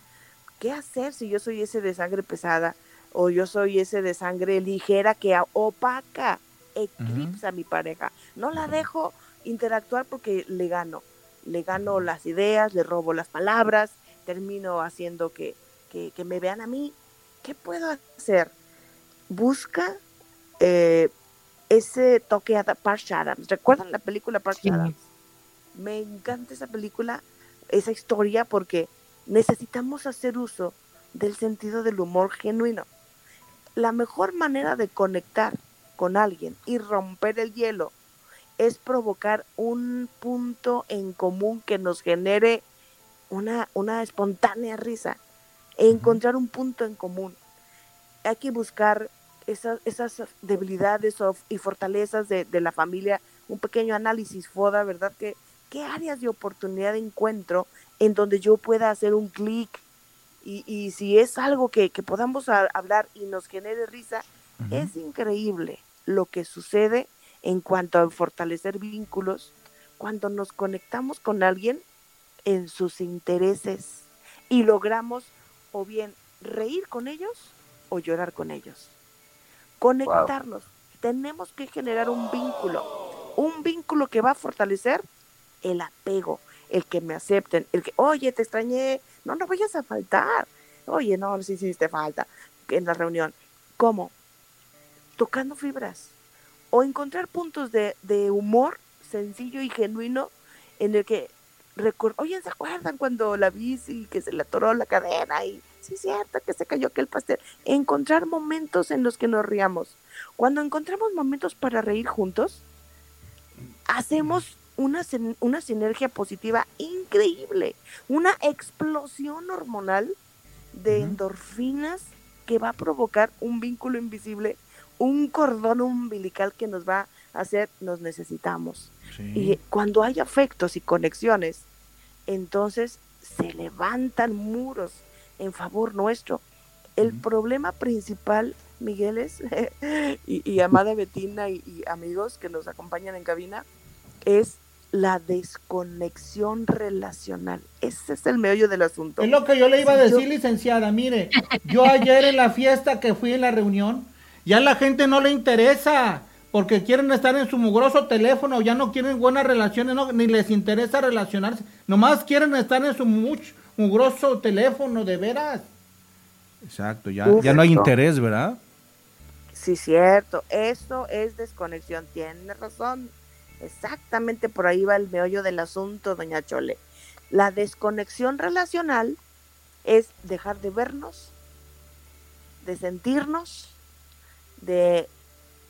¿Qué hacer si yo soy ese de sangre pesada o yo soy ese de sangre ligera que opaca, eclipsa a mi pareja? No la dejo interactuar porque le gano. Le gano las ideas, le robo las palabras, termino haciendo que, que, que me vean a mí. ¿Qué puedo hacer? Busca eh, ese toque a Parch Adams. ¿Recuerdan la película Parch Adams? Me encanta esa película, esa historia, porque necesitamos hacer uso del sentido del humor genuino. La mejor manera de conectar con alguien y romper el hielo es provocar un punto en común que nos genere una, una espontánea risa, e encontrar un punto en común. Hay que buscar esas, esas debilidades y fortalezas de, de la familia, un pequeño análisis FODA, ¿verdad? Que, ¿Qué áreas de oportunidad encuentro en donde yo pueda hacer un clic? Y, y si es algo que, que podamos hablar y nos genere risa, es increíble lo que sucede en cuanto a fortalecer vínculos cuando nos conectamos con alguien en sus intereses y logramos o bien reír con ellos o llorar con ellos. Conectarnos. Tenemos que generar un vínculo, un vínculo que va a fortalecer el apego, el que me acepten, el que, oye, te extrañé, no, no vayas a faltar. Oye, no, sí, sí, te falta en la reunión. ¿Cómo? Tocando fibras o encontrar puntos de, de humor sencillo y genuino en el que oye, ¿se acuerdan cuando la bici que se le atoró la cadena y sí es cierto que se cayó aquel pastel? Encontrar momentos en los que nos riamos. Cuando encontramos momentos para reír juntos, hacemos una, una sinergia positiva increíble, una explosión hormonal de endorfinas que va a provocar un vínculo invisible, un cordón umbilical que nos va a hacer, nos necesitamos. Y cuando hay afectos y conexiones, entonces se levantan muros en favor nuestro. El problema principal, Miguel, es, y, y amada Betina y, y amigos que nos acompañan en cabina, es la desconexión relacional. Ese es el meollo del asunto. Es lo que yo le iba a yo- decir, licenciada. Mire, yo ayer en la fiesta que fui en la reunión, ya la gente no le interesa, porque quieren estar en su mugroso teléfono, ya no quieren buenas relaciones, no, ni les interesa relacionarse, nomás quieren estar en su much- mugroso teléfono, de veras. Exacto, ya, ya no hay interés, ¿verdad? Sí, cierto. Eso es desconexión. Tiene razón. Exactamente por ahí va el meollo del asunto, doña Chole. La desconexión relacional es dejar de vernos, de sentirnos, de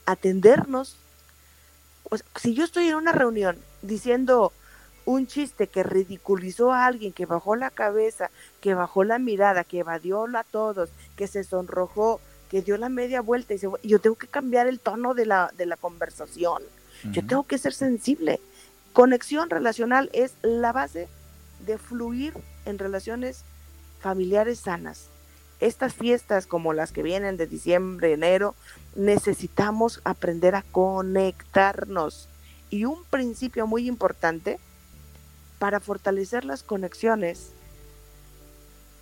atendernos. Si yo estoy en una reunión diciendo un chiste que ridiculizó a alguien, que bajó la cabeza, que bajó la mirada, que evadió a todos, que se sonrojó, que dio la media vuelta y se, yo tengo que cambiar el tono de la, de la conversación. Yo tengo que ser sensible. Conexión relacional es la base de fluir en relaciones familiares sanas. Estas fiestas como las que vienen de diciembre, enero, necesitamos aprender a conectarnos. Y un principio muy importante para fortalecer las conexiones,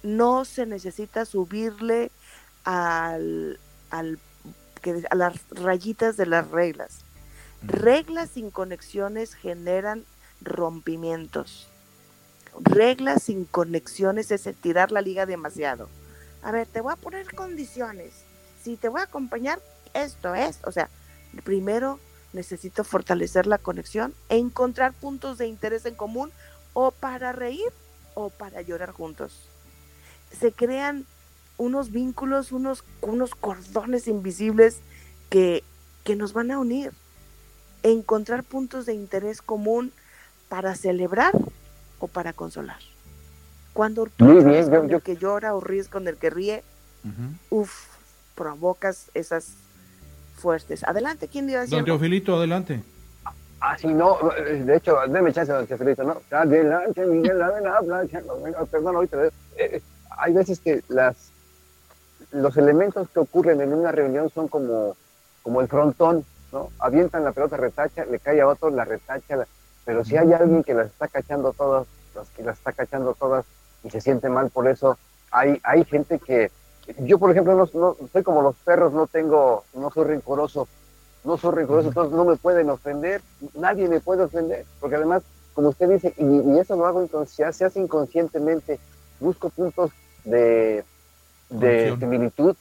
no se necesita subirle al, al- que- a las rayitas de las reglas. Reglas sin conexiones generan rompimientos. Reglas sin conexiones es tirar la liga demasiado. A ver, te voy a poner condiciones. Si te voy a acompañar, esto es. O sea, primero necesito fortalecer la conexión, encontrar puntos de interés en común o para reír o para llorar juntos. Se crean unos vínculos, unos, unos cordones invisibles que, que nos van a unir. Encontrar puntos de interés común para celebrar o para consolar. Cuando tú Muy bien, yo- con yo- el que llora o ríes con el que ríe, uff, provocas esas fuertes. Adelante, ¿quién decir? Don? Teofilito, adelante. Ah, sí, no, eh, de hecho, déme chance, don Teofilito, ¿no? Adelante, Miguel, adelante, perdón, ahorita, eh, eh, hay veces que las, los elementos que ocurren en una reunión son como, como el frontón, ¿no? Avientan la pelota, retacha, le cae a otro, la retacha, la- pero si hay alguien que las está cachando todas, las que las está cachando todas y se siente mal por eso, hay, hay gente que, yo por ejemplo no, no- soy como los perros, no tengo, no soy rencoroso, no soy rencoroso, entonces no me pueden ofender, nadie me puede ofender, porque además, como usted dice, y, y eso lo hago inconsci- se hace inconscientemente, busco puntos de, de similitud,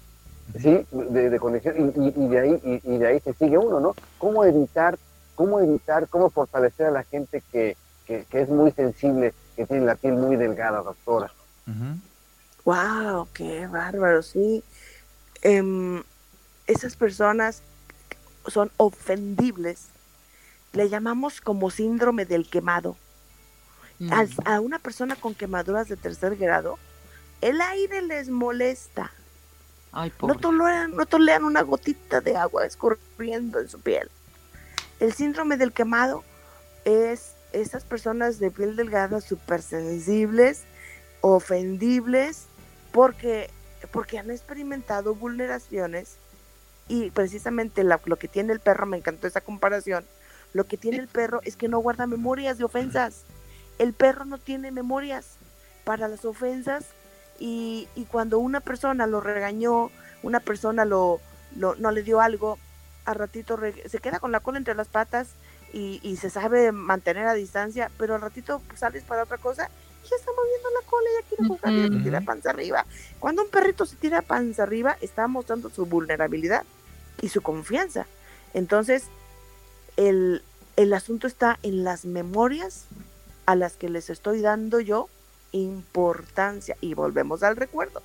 sí, de, de conexión, y, y- y de ahí, y, y de ahí se sigue uno, ¿no? ¿Cómo evitar, cómo evitar, cómo fortalecer a la gente que, que, que es muy sensible, que tiene la piel muy delgada, doctora? Wow, qué bárbaro, sí. Em, esas personas son ofendibles. Le llamamos como síndrome del quemado. Al- a una persona con quemaduras de tercer grado, el aire les molesta. Ay, No toleran, no toleran una gotita de agua escurriendo en su piel. El síndrome del quemado es esas personas de piel delgada súper sensibles, ofendibles, porque, porque han experimentado vulneraciones y precisamente la- lo que tiene el perro, me encantó esa comparación, lo que tiene el perro es que no guarda memorias de ofensas. El perro no tiene memorias para las ofensas y, y cuando una persona lo regañó, una persona lo, lo- no le dio algo, a ratito se queda con la cola entre las patas y, y se sabe mantener a distancia, pero al ratito sales para otra cosa y ya está moviendo la cola, ya quiere jugar, ya se tira panza arriba. Cuando un perrito se tira panza arriba, está mostrando su vulnerabilidad y su confianza. Entonces, el, el asunto está en las memorias a las que les estoy dando yo importancia. Y volvemos al recuerdo.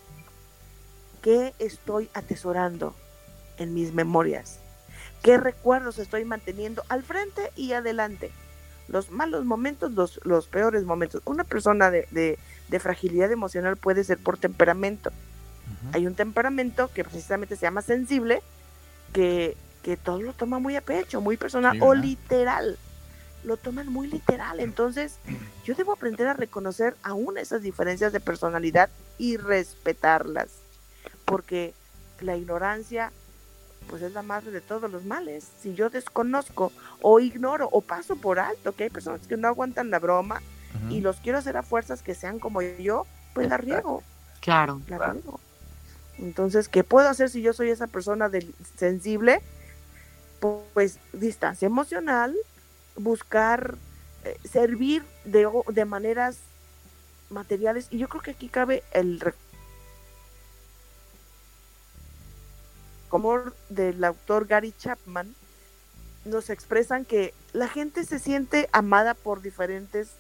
¿Qué estoy atesorando en mis memorias? ¿Qué recuerdos estoy manteniendo al frente y adelante? Los malos momentos, los, los peores momentos. Una persona de, de- de fragilidad emocional puede ser por temperamento. Hay un temperamento que precisamente se llama sensible, que, que todo lo toma muy a pecho, muy personal Sí, o ¿verdad? Lo toman muy literal. Entonces, yo debo aprender a reconocer aún esas diferencias de personalidad y respetarlas. Porque la ignorancia, pues es la madre de todos los males. Si yo desconozco o ignoro o paso por alto que hay personas que no aguantan la broma y los quiero hacer a fuerzas que sean como yo, pues la riego. Claro. La riego. Entonces, ¿qué puedo hacer si yo soy esa persona del- sensible? Pues distancia emocional, buscar eh, servir de, de maneras materiales. Y yo creo que aquí cabe el como del autor Gary Chapman, nos expresan que la gente se siente amada por diferentes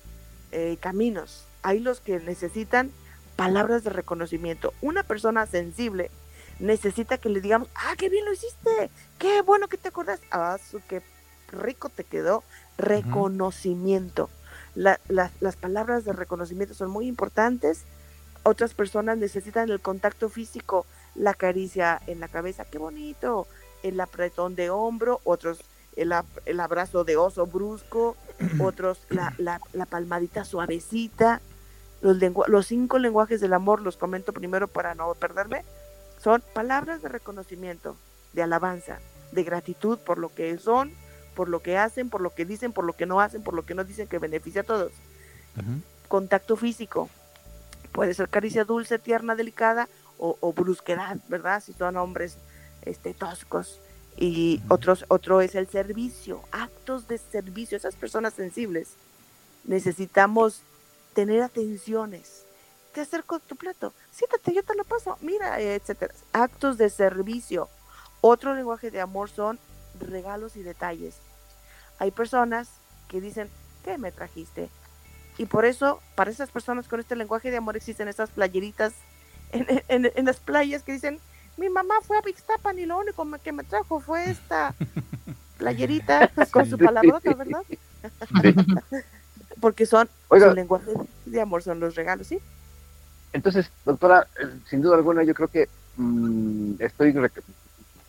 eh, caminos. Hay los que necesitan palabras de reconocimiento. Una persona sensible necesita que le digamos, ah, qué bien lo hiciste, qué bueno que te acordás, ah, su, qué rico te quedó. Reconocimiento. La- la- las palabras de reconocimiento son muy importantes. Otras personas necesitan el contacto físico, la caricia en la cabeza, qué bonito, el apretón de hombro, otros el, el abrazo de oso brusco, otros la, la- la palmadita suavecita. Los, los cinco lenguajes del amor, los comento primero para no perderme, son palabras de reconocimiento, de alabanza, de gratitud por lo que son, por lo que hacen, por lo que dicen, por lo que no hacen, por lo que no dicen que beneficia a todos. Contacto físico, puede ser caricia dulce, tierna, delicada o, o brusquedad, ¿verdad? Si son hombres este, toscos. Y otros, otro es el servicio, actos de servicio. Esas personas sensibles necesitamos tener atenciones. Te acerco tu plato, siéntate, yo te lo paso, mira, etcétera. Actos de servicio. Otro lenguaje de amor son regalos y detalles. Hay personas que dicen, ¿qué me trajiste? Y por eso, para esas personas con este lenguaje de amor existen estas playeritas en, en- en las playas que dicen, mi mamá fue a Bixtapan y lo único que me trajo fue esta playerita con su palabrota, ¿verdad? Porque son, Oiga. su lenguaje de amor son los regalos, ¿sí? Entonces, doctora, eh, sin duda alguna yo creo que mm, estoy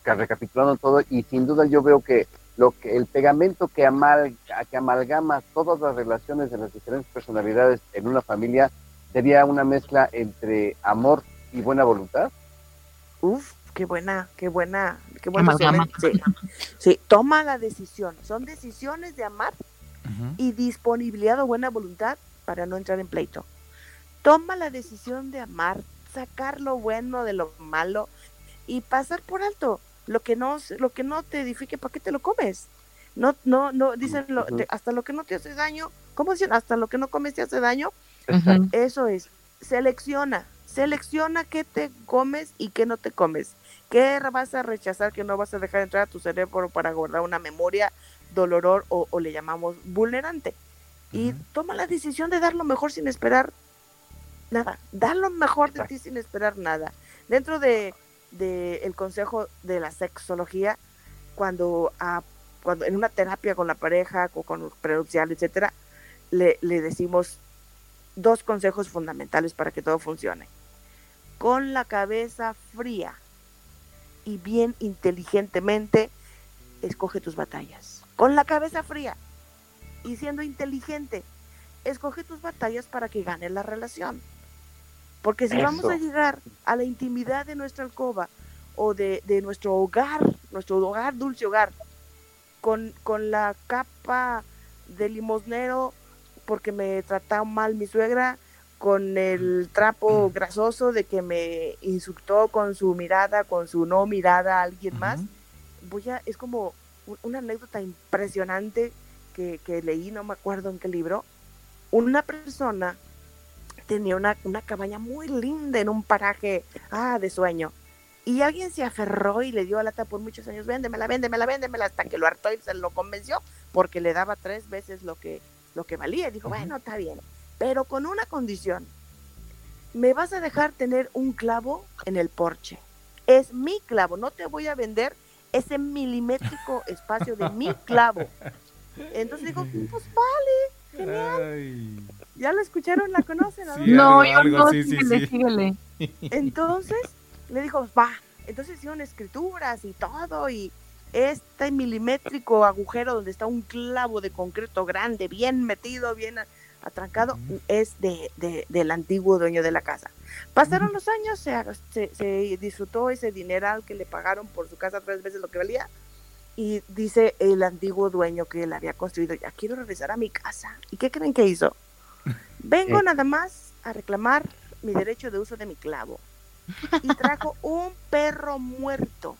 recapitulando todo y sin duda yo veo que lo que el pegamento que, amal, que amalgama todas las relaciones de las diferentes personalidades en una familia sería una mezcla entre amor y buena voluntad. Uf, qué buena, qué buena, qué buena. Amalgama. Sí. sí, toma la decisión. Son decisiones de amar y disponibilidad o buena voluntad para no entrar en pleito. Toma la decisión de amar, sacar lo bueno de lo malo y pasar por alto lo que no lo que no te edifique, ¿para qué te lo comes? No no no dicen lo- te- hasta lo que no te hace daño, ¿cómo dicen? Hasta lo que no comes te hace daño. Eso es, selecciona, selecciona qué te comes y qué no te comes. ¿Qué vas a rechazar que no vas a dejar entrar a tu cerebro para guardar una memoria doloror o, o le llamamos vulnerante? Y toma la decisión de dar lo mejor sin esperar nada. Dar lo mejor de ti sin esperar nada. Dentro de, de el consejo de la sexología, cuando, ah, cuando en una terapia con la pareja, o con prenupcial, etcétera, le, le decimos dos consejos fundamentales para que todo funcione. Con la cabeza fría y bien inteligentemente, escoge tus batallas. Con la cabeza fría y siendo inteligente, escoge tus batallas para que gane la relación. Porque si vamos a llegar a la intimidad de nuestra alcoba o de, de nuestro hogar, nuestro hogar, dulce hogar, con, con la capa de limosnero porque me trató mal mi suegra, con el trapo grasoso de que me insultó con su mirada, con su no mirada a alguien más, voy a, es como un- una anécdota impresionante que, que leí, no me acuerdo en qué libro. Una persona tenía una, una cabaña muy linda en un paraje ah, de sueño. Y alguien se aferró y le dio a lata por muchos años, véndemela, véndemela, véndemela, hasta que lo hartó y se lo convenció, porque le daba tres veces lo que, lo que valía. Y dijo, bueno, está bien, pero con una condición. Me vas a dejar tener un clavo en el porche. Es mi clavo, no te voy a vender ese milimétrico espacio de mi clavo. Entonces dijo, pues vale, genial. ¿Ya la escucharon? ¿La conocen? Sí, no, algo- yo algo, no, sí, sí, síguele, sí. síguele. Entonces le dijo, va. Entonces hicieron escrituras y todo. Y este milimétrico agujero donde está un clavo de concreto grande, bien metido, bien atrancado, es de, de- del antiguo dueño de la casa. Pasaron los años, se, se, se disfrutó ese dineral que le pagaron por su casa tres veces lo que valía. Y dice el antiguo dueño que la había construido, ya quiero regresar a mi casa. ¿Y qué creen que hizo? Vengo Eh. nada más a reclamar mi derecho de uso de mi clavo. Y trajo un perro muerto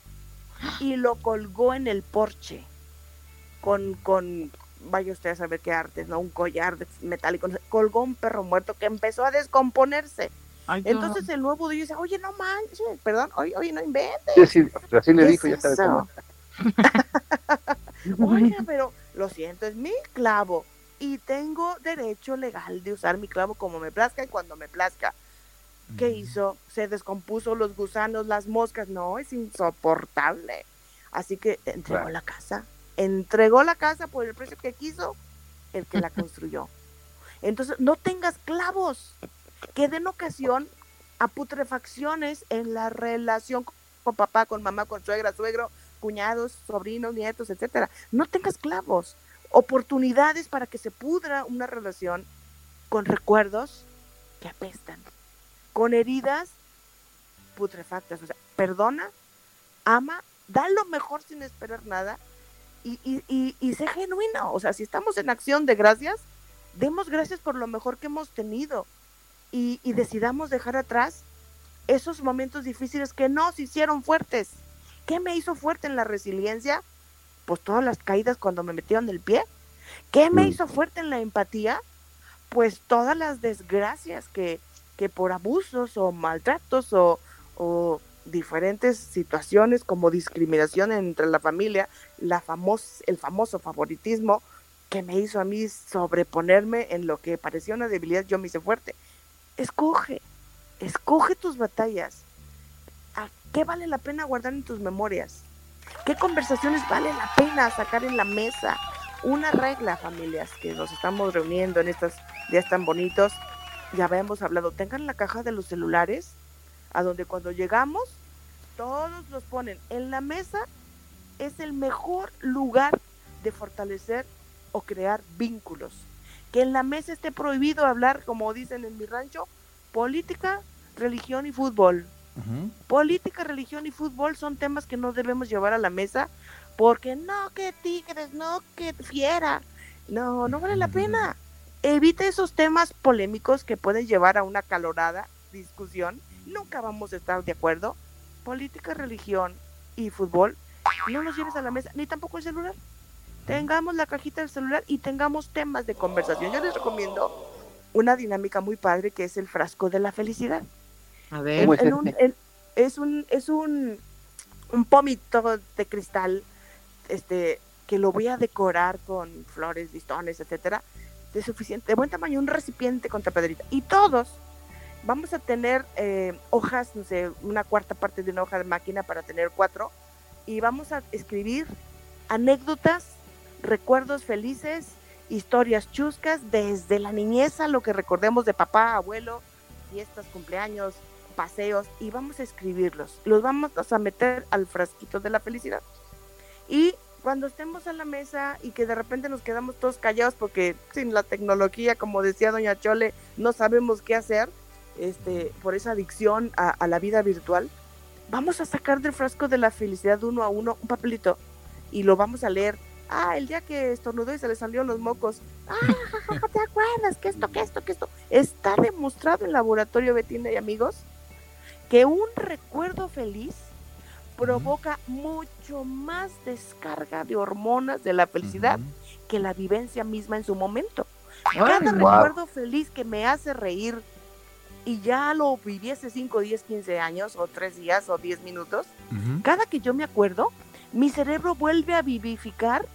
y lo colgó en el porche con, con, vaya usted a saber qué artes, ¿no? Un collar de metálico. Colgó un perro muerto que empezó a descomponerse. Ay. Entonces el nuevo dueño dice, oye, no manches, perdón, oye, oye, no inventes. Sí, sí, así le ¿Qué dijo, es ya sabe cómo. Oiga, pero lo siento, es mi clavo y tengo derecho legal de usar mi clavo como me plazca y cuando me plazca. ¿Qué hizo? Se descompuso los gusanos, las moscas. No, es insoportable. Así que entregó Claro. la casa. Entregó la casa por el precio que quiso el que la construyó. Entonces, no tengas clavos que den ocasión a putrefacciones en la relación con papá, con mamá, con suegra, suegro, cuñados, sobrinos, nietos, etcétera. No tengas clavos, oportunidades para que se pudra una relación con recuerdos que apestan, con heridas putrefactas. O sea, perdona, ama, da lo mejor sin esperar nada y, y, y, y sé genuino. O sea, si estamos en acción de gracias, demos gracias por lo mejor que hemos tenido y, y decidamos dejar atrás esos momentos difíciles que nos hicieron fuertes. ¿Qué me hizo fuerte en la resiliencia? Pues todas las caídas cuando me metieron el pie. ¿Qué me Mm. hizo fuerte en la empatía? Pues todas las desgracias que, que por abusos o maltratos o, o diferentes situaciones como discriminación entre la familia, la famos, el famoso favoritismo que me hizo a mí sobreponerme en lo que parecía una debilidad, yo me hice fuerte. Escoge, escoge tus batallas. ¿A qué vale la pena guardar en tus memorias? ¿Qué conversaciones vale la pena sacar en la mesa? Una regla, familias, que nos estamos reuniendo en estos días tan bonitos, ya habíamos hablado, tengan la caja de los celulares, a donde cuando llegamos, todos los ponen en la mesa, es el mejor lugar de fortalecer o crear vínculos. Que en la mesa esté prohibido hablar, como dicen en mi rancho, política, religión y fútbol. Política, religión y fútbol son temas que no debemos llevar a la mesa porque no que tigres, no que fiera. No, no vale la pena. Evite esos temas polémicos que pueden llevar a una calorada discusión. Nunca vamos a estar de acuerdo. Política, religión y fútbol, no los lleves a la mesa, ni tampoco el celular. Tengamos la cajita del celular y tengamos temas de conversación. Yo les recomiendo una dinámica muy padre que es el frasco de la felicidad. A ver. ¿Cómo es en este? un- en- es un es un un pomito de cristal este que lo voy a decorar con flores listones etcétera de suficiente de buen tamaño un recipiente con tapadrita y todos vamos a tener eh, hojas no sé una cuarta parte de una hoja de máquina para tener cuatro y vamos a escribir anécdotas recuerdos felices historias chuscas desde la niñez a lo que recordemos de papá abuelo fiestas cumpleaños paseos y vamos a escribirlos. Los vamos a meter al frasquito de la felicidad. Y cuando estemos a la mesa y que de repente nos quedamos todos callados porque sin la tecnología, como decía doña Chole, no sabemos qué hacer este, por esa adicción a, la vida virtual, vamos a sacar del frasco de la felicidad uno a uno un papelito y lo vamos a leer. Ah, el día que estornudó y se le salieron los mocos. Ah, ¿te acuerdas? Que esto, que esto, que esto. Está demostrado en laboratorio, Betina y amigos, que un recuerdo feliz provoca mucho más descarga de hormonas de la felicidad que la vivencia misma en su momento. Cada recuerdo feliz que me hace reír y ya lo viví hace 5, 10, 15 años o 3 días o 10 minutos, cada que yo me acuerdo, mi cerebro vuelve a vivificar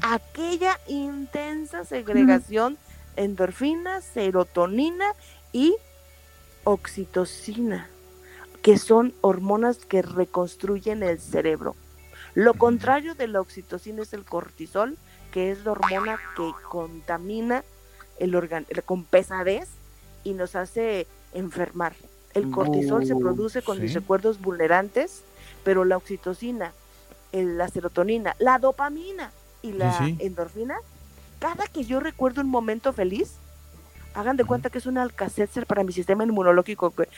aquella intensa segregación endorfina, serotonina y oxitocina, que son hormonas que reconstruyen el cerebro. Lo contrario de la oxitocina es el cortisol, que es la hormona que contamina el órgano con pesadez y nos hace enfermar. El cortisol se Oh, produce con mis sí. recuerdos vulnerantes, pero la oxitocina, el- la serotonina, la dopamina y la sí. endorfina, cada que yo recuerdo un momento feliz, hagan de cuenta que es un alcacetzer para mi sistema inmunológico que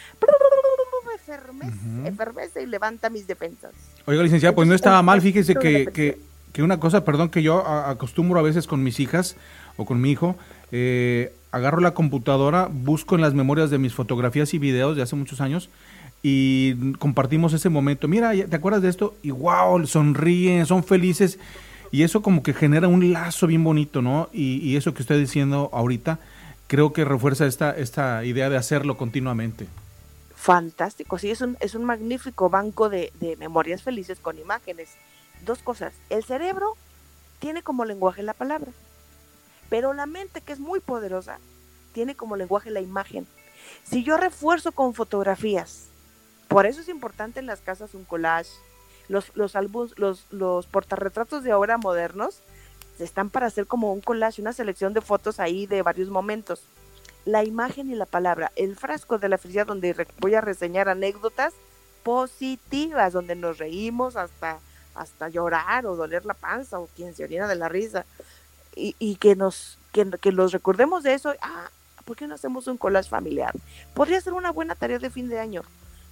efermece, efervece y levanta mis defensas. Oiga, licenciada, pues no estaba mal. Fíjese que, que, que una cosa, perdón, que yo acostumbro a veces con mis hijas o con mi hijo, eh, agarro la computadora, busco en las memorias de mis fotografías y videos de hace muchos años y compartimos ese momento. Mira, ¿te acuerdas de esto? Y wow, sonríen, son felices. Y eso como que genera un lazo bien bonito, ¿no? Y, y eso que estoy diciendo ahorita, creo que refuerza esta, esta idea de hacerlo continuamente. Fantástico, sí, es un, es un magnífico banco de, de memorias felices con imágenes. Dos cosas, el cerebro tiene como lenguaje la palabra, pero la mente, que es muy poderosa, tiene como lenguaje la imagen. Si yo refuerzo con fotografías, por eso es importante en las casas un collage, los, los álbums, los, los portarretratos de ahora modernos están para hacer como un collage, una selección de fotos ahí de varios momentos la imagen y la palabra, el frasco de la felicidad donde voy a reseñar anécdotas positivas, donde nos reímos hasta, hasta llorar o doler la panza o quien se orina de la risa y, y que nos que, que los recordemos de eso, ah, ¿por qué no hacemos un collage familiar? Podría ser una buena tarea de fin de año.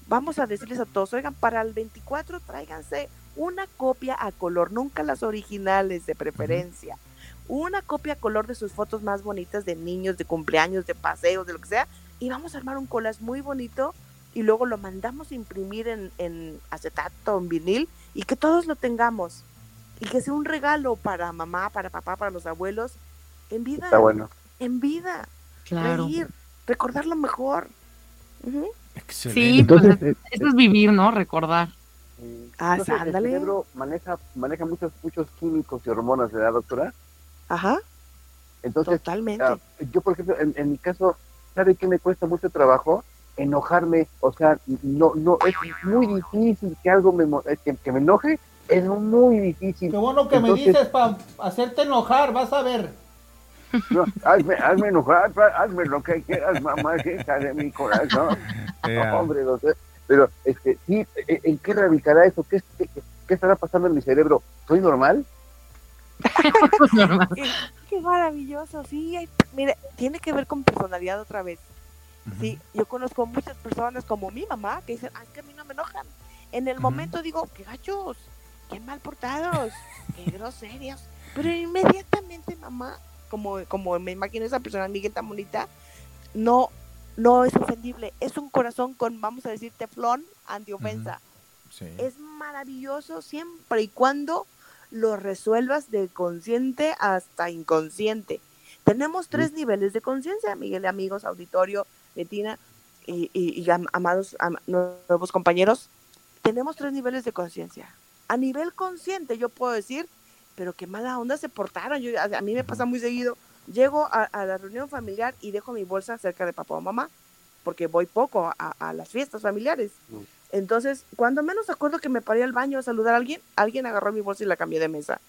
Vamos a decirles a todos, oigan, para el 24 tráiganse una copia a color, nunca las originales de preferencia una copia a color de sus fotos más bonitas de niños, de cumpleaños, de paseos, de lo que sea, y vamos a armar un collage muy bonito y luego lo mandamos a imprimir en, en acetato, en vinil, y que todos lo tengamos. Y que sea un regalo para mamá, para papá, para los abuelos, en vida. Está bueno. En vida. Claro. Reír, recordar lo mejor. Ujú. Sí, Entonces, pues, eso es vivir, ¿no? Recordar. Ah, Entonces, el ándale. cerebro maneja, maneja muchos, muchos químicos y hormonas, ¿verdad, doctora? Ajá. Entonces, Totalmente. ah, yo, por ejemplo, en, en mi caso, ¿sabe qué me cuesta mucho trabajo? Enojarme, o sea, no, no, es muy difícil que algo me, eh, que, que me enoje, es muy difícil. Qué bueno que Entonces, me dices para hacerte enojar, vas a ver. No, hazme, hazme enojar, hazme lo que quieras, mamá, hija de mi corazón. Hombre, doctor, pero este, sí, ¿en en qué radicará eso? ¿Qué, qué, qué estará pasando en mi cerebro? ¿Soy normal? Qué, qué maravilloso, sí. ay, mire, tiene que ver con personalidad otra vez. Sí, yo conozco muchas personas como mi mamá que dicen, ay, que a mí no me enojan. En el momento digo, qué gachos, qué mal portados, qué groserios. Pero inmediatamente mamá, como, como me imagino esa persona, Miguel tan bonita, no, no es ofendible. Es un corazón con, vamos a decir, teflón antiofensa. Sí. Es maravilloso siempre y cuando lo resuelvas de consciente hasta inconsciente. Tenemos tres niveles de conciencia, Miguel, amigos, auditorio, Betina y, y- y am- amados am- nuevos compañeros. Tenemos tres niveles de conciencia. A nivel consciente, yo puedo decir, pero qué mala onda se portaron. Yo, a, a mí me pasa muy seguido. Llego a, a la reunión familiar y dejo mi bolsa cerca de papá o mamá, porque voy poco a, a las fiestas familiares. Entonces, cuando menos acuerdo que me paré al baño a saludar a alguien, alguien agarró mi bolsa y la cambié de mesa.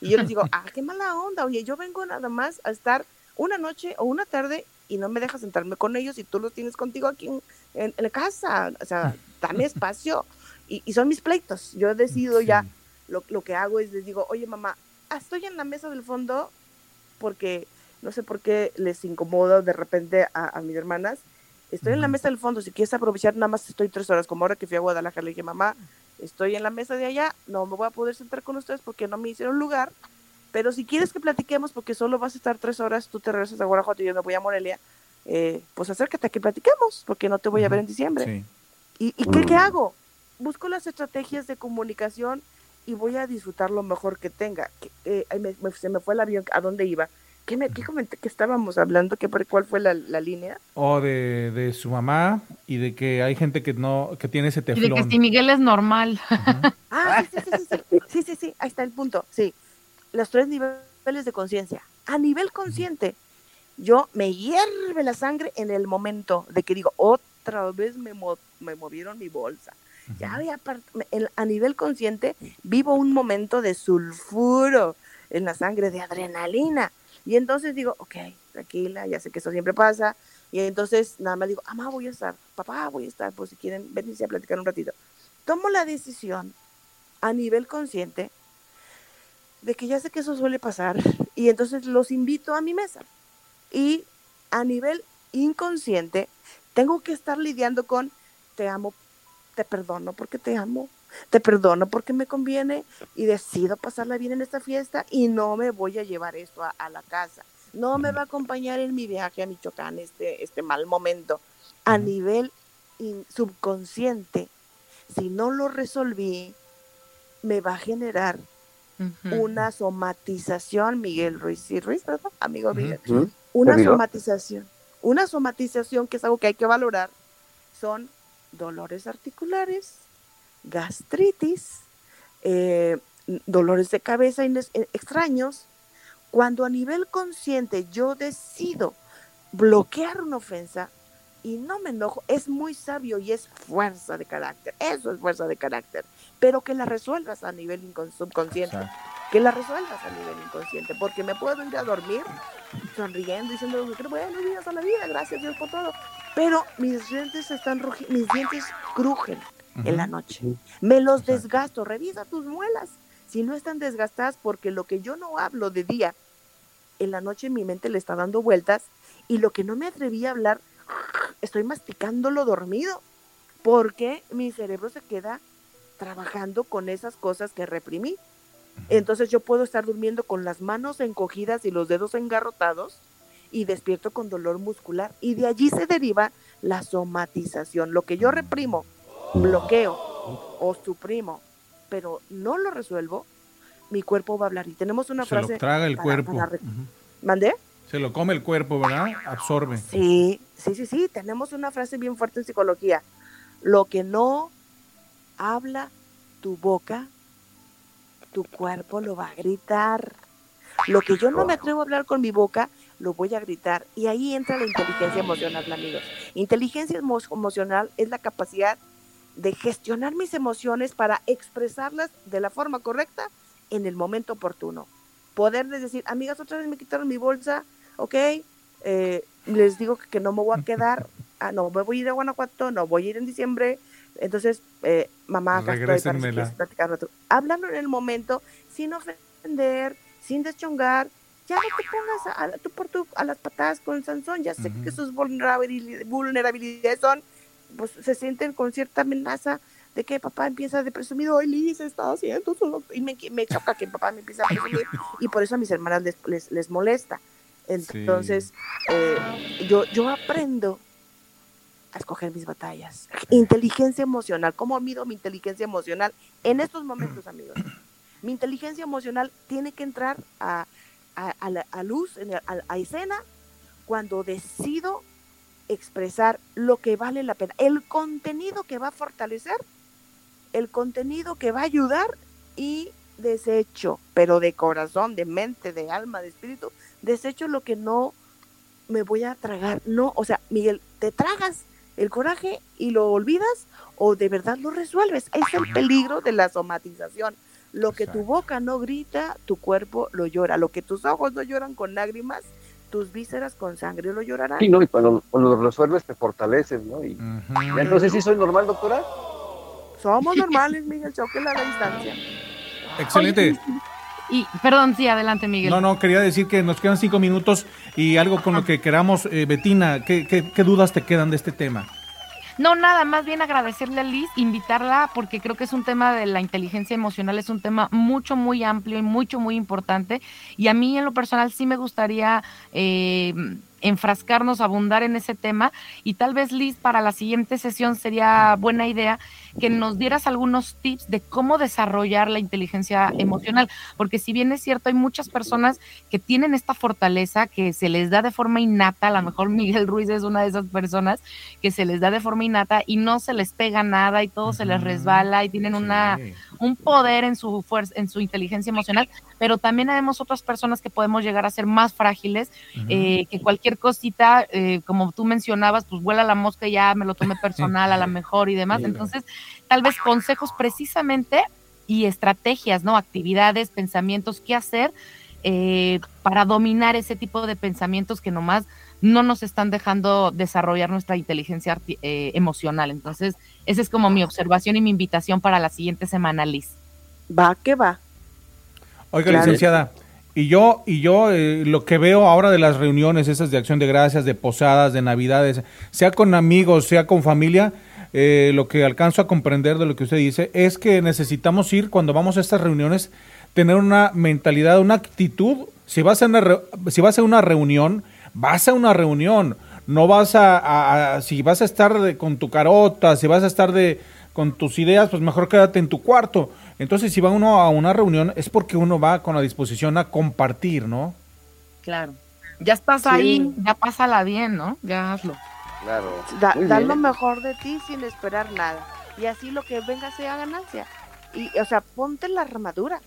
Y yo les digo, ah, qué mala onda, oye, yo vengo nada más a estar una noche o una tarde y no me dejas sentarme con ellos y tú los tienes contigo aquí en, en- en la casa. O sea, dame espacio. Y, y son mis pleitos. Yo decido ya, lo, lo que hago es les digo, oye mamá, ah, estoy en la mesa del fondo porque no sé por qué les incomodo de repente a, a mis hermanas. Estoy en la mesa del fondo, si quieres aprovechar, nada más estoy tres horas, como ahora que fui a Guadalajara, le dije, mamá, estoy en la mesa de allá, no me voy a poder sentar con ustedes porque no me hicieron lugar, pero si quieres que platiquemos, porque solo vas a estar tres horas, tú te regresas a Guanajuato y yo me voy a Morelia, eh, pues acércate a que platiquemos, porque no te voy a ver en diciembre. Sí. ¿Y, y qué, qué hago? Busco las estrategias de comunicación y voy a disfrutar lo mejor que tenga. Que, eh, ay, me- me- se me fue el avión, ¿a dónde iba? ¿Qué, me, qué comenté que estábamos hablando? ¿Qué, ¿Cuál fue la, la línea? O de, de, su mamá y de que hay gente que no que tiene ese teflón. Y de que si Miguel es normal. Ah, sí sí sí, sí, sí, sí, sí, ahí está el punto. Sí, los tres niveles de conciencia. A nivel consciente, yo me hierve la sangre en el momento de que digo, otra vez me, me movieron mi bolsa. Ya había el, a nivel consciente vivo un momento de sulfuro en la sangre, de adrenalina y entonces digo, ok, tranquila, ya sé que eso siempre pasa. Y entonces nada más digo, mamá, voy a estar, papá, voy a estar, pues si quieren, venirse a platicar un ratito. Tomo la decisión a nivel consciente de que ya sé que eso suele pasar y entonces los invito a mi mesa. Y a nivel inconsciente tengo que estar lidiando con te amo, te perdono porque te amo, te perdono porque me conviene y decido pasarla bien en esta fiesta y no me voy a llevar esto a, a la casa. No me va a acompañar en mi viaje a Michoacán este, este mal momento. A nivel in- subconsciente, si no lo resolví, me va a generar una somatización, Miguel Ruiz y Ruiz, ¿verdad? Amigo Miguel. Una somatización. Una somatización que es algo que hay que valorar son dolores articulares, gastritis, eh, dolores de cabeza eh, extraños. Cuando a nivel consciente yo decido bloquear una ofensa y no me enojo, es muy sabio y es fuerza de carácter. Eso es fuerza de carácter. Pero que la resuelvas a nivel subconsciente. Que la resuelvas a nivel inconsciente. Porque me puedo ir a dormir sonriendo, diciendo buenos días a la vida, gracias Dios por todo. Pero mis dientes están mis dientes crujen en la noche. Me los desgasto. Revisa tus muelas. Si no están desgastadas, porque lo que yo no hablo de día, en la noche mi mente le está dando vueltas y lo que no me atreví a hablar, estoy masticándolo dormido, porque mi cerebro se queda trabajando con esas cosas que reprimí. Entonces yo puedo estar durmiendo con las manos encogidas y los dedos engarrotados y despierto con dolor muscular. Y de allí se deriva la somatización. Lo que yo reprimo, bloqueo o suprimo, pero no lo resuelvo, mi cuerpo va a hablar. Y tenemos una Se frase... lo traga el para- cuerpo. para. Se lo come el cuerpo, ¿verdad? Absorbe. Sí, sí, sí, sí. Tenemos una frase bien fuerte en psicología. Lo que no habla tu boca, tu cuerpo lo va a gritar. Lo que yo no me atrevo a hablar con mi boca, lo voy a gritar. Y ahí entra la inteligencia emocional, amigos. Inteligencia emo- emocional es la capacidad de gestionar mis emociones para expresarlas de la forma correcta en el momento oportuno. Poderles decir, amigas, otra vez me quitaron mi bolsa, ok, eh, les digo que, que no me voy a quedar, ah, no me voy a ir a Guanajuato, no voy a ir en diciembre, entonces, eh, mamá, acá estoy para. Háblalo en el momento, sin ofender, sin deschongar, ya no te pongas a, a- tú por tú a las patadas con Sansón, ya sé que sus vulnerabili- vulnerabilidades son, pues se sienten con cierta amenaza de que papá empieza de presumido, hoy Liz está haciendo su-", y me, me choca que papá me empiece a presumir y por eso a mis hermanas les, les, les molesta. Entonces, eh, yo, yo aprendo a escoger mis batallas. Inteligencia emocional. ¿Cómo mido mi inteligencia emocional en estos momentos, amigos? Mi inteligencia emocional tiene que entrar a, a- a la- a luz, a, a escena, cuando decido expresar lo que vale la pena, el contenido que va a fortalecer, el contenido que va a ayudar y desecho, pero de corazón, de mente, de alma, de espíritu, desecho lo que no me voy a tragar. No, o sea, Miguel, te tragas el coraje y lo olvidas o de verdad lo resuelves. Es el peligro de la somatización. Lo que tu boca no grita, tu cuerpo lo llora. Lo que tus ojos no lloran con lágrimas, tus vísceras con sangre lo llorarán. Sí, no, y cuando, cuando lo resuelves te fortaleces, ¿no? Y ya entonces sí soy normal, doctora. Somos normales, Miguel, choque a la distancia. Excelente. Y, perdón, sí, adelante, Miguel. No, no, quería decir que nos quedan cinco minutos y algo con lo que queramos. Eh, Betina, ¿qué, qué, qué dudas te quedan de este tema? No, nada, más bien agradecerle a Liz, invitarla, porque creo que es un tema de la inteligencia emocional, es un tema mucho, muy amplio y mucho, muy importante. Y a mí en lo personal sí me gustaría eh, enfrascarnos, abundar en ese tema. Y tal vez, Liz, para la siguiente sesión sería buena idea que nos dieras algunos tips de cómo desarrollar la inteligencia emocional, porque si bien es cierto, hay muchas personas que tienen esta fortaleza que se les da de forma innata, a lo mejor Miguel Ruiz es una de esas personas que se les da de forma innata y no se les pega nada y todo se les resbala y tienen una un poder en su fuerza, en su inteligencia emocional, pero también vemos otras personas que podemos llegar a ser más frágiles, eh, que cualquier cosita, eh, como tú mencionabas, pues vuela la mosca y ya me lo tomé personal a lo mejor y demás. Entonces, tal vez consejos precisamente y estrategias, ¿no? Actividades, pensamientos, qué hacer eh, para dominar ese tipo de pensamientos que nomás no nos están dejando desarrollar nuestra inteligencia eh, emocional. Entonces, esa es como mi observación y mi invitación para la siguiente semana, Liz. Va que va. Oiga, Claro. licenciada, y yo, y yo eh, lo que veo ahora de las reuniones, esas de acción de gracias, de posadas, de navidades, sea con amigos, sea con familia, eh, lo que alcanzo a comprender de lo que usted dice es que necesitamos ir cuando vamos a estas reuniones, tener una mentalidad, una actitud. Si vas a una, re- si vas a una reunión, vas a una reunión. No vas a, a- a- si vas a estar de- con tu carota, si vas a estar de con tus ideas, pues mejor quédate en tu cuarto. Entonces, si va uno a una reunión, es porque uno va con la disposición a compartir, ¿no? Claro. Ya estás Sí. ahí, ya pásala bien, ¿no? Ya hazlo. Claro. Da, da lo mejor de ti sin esperar nada. Y así lo que venga sea ganancia. Y, o sea, ponte la armadura.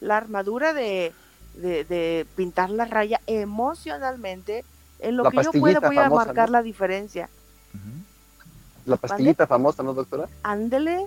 La armadura de, de, de pintar la raya emocionalmente. En lo La que yo pueda voy a famosa, marcar ¿no? la diferencia. La pastillita famosa, ¿no, doctora? Ándele.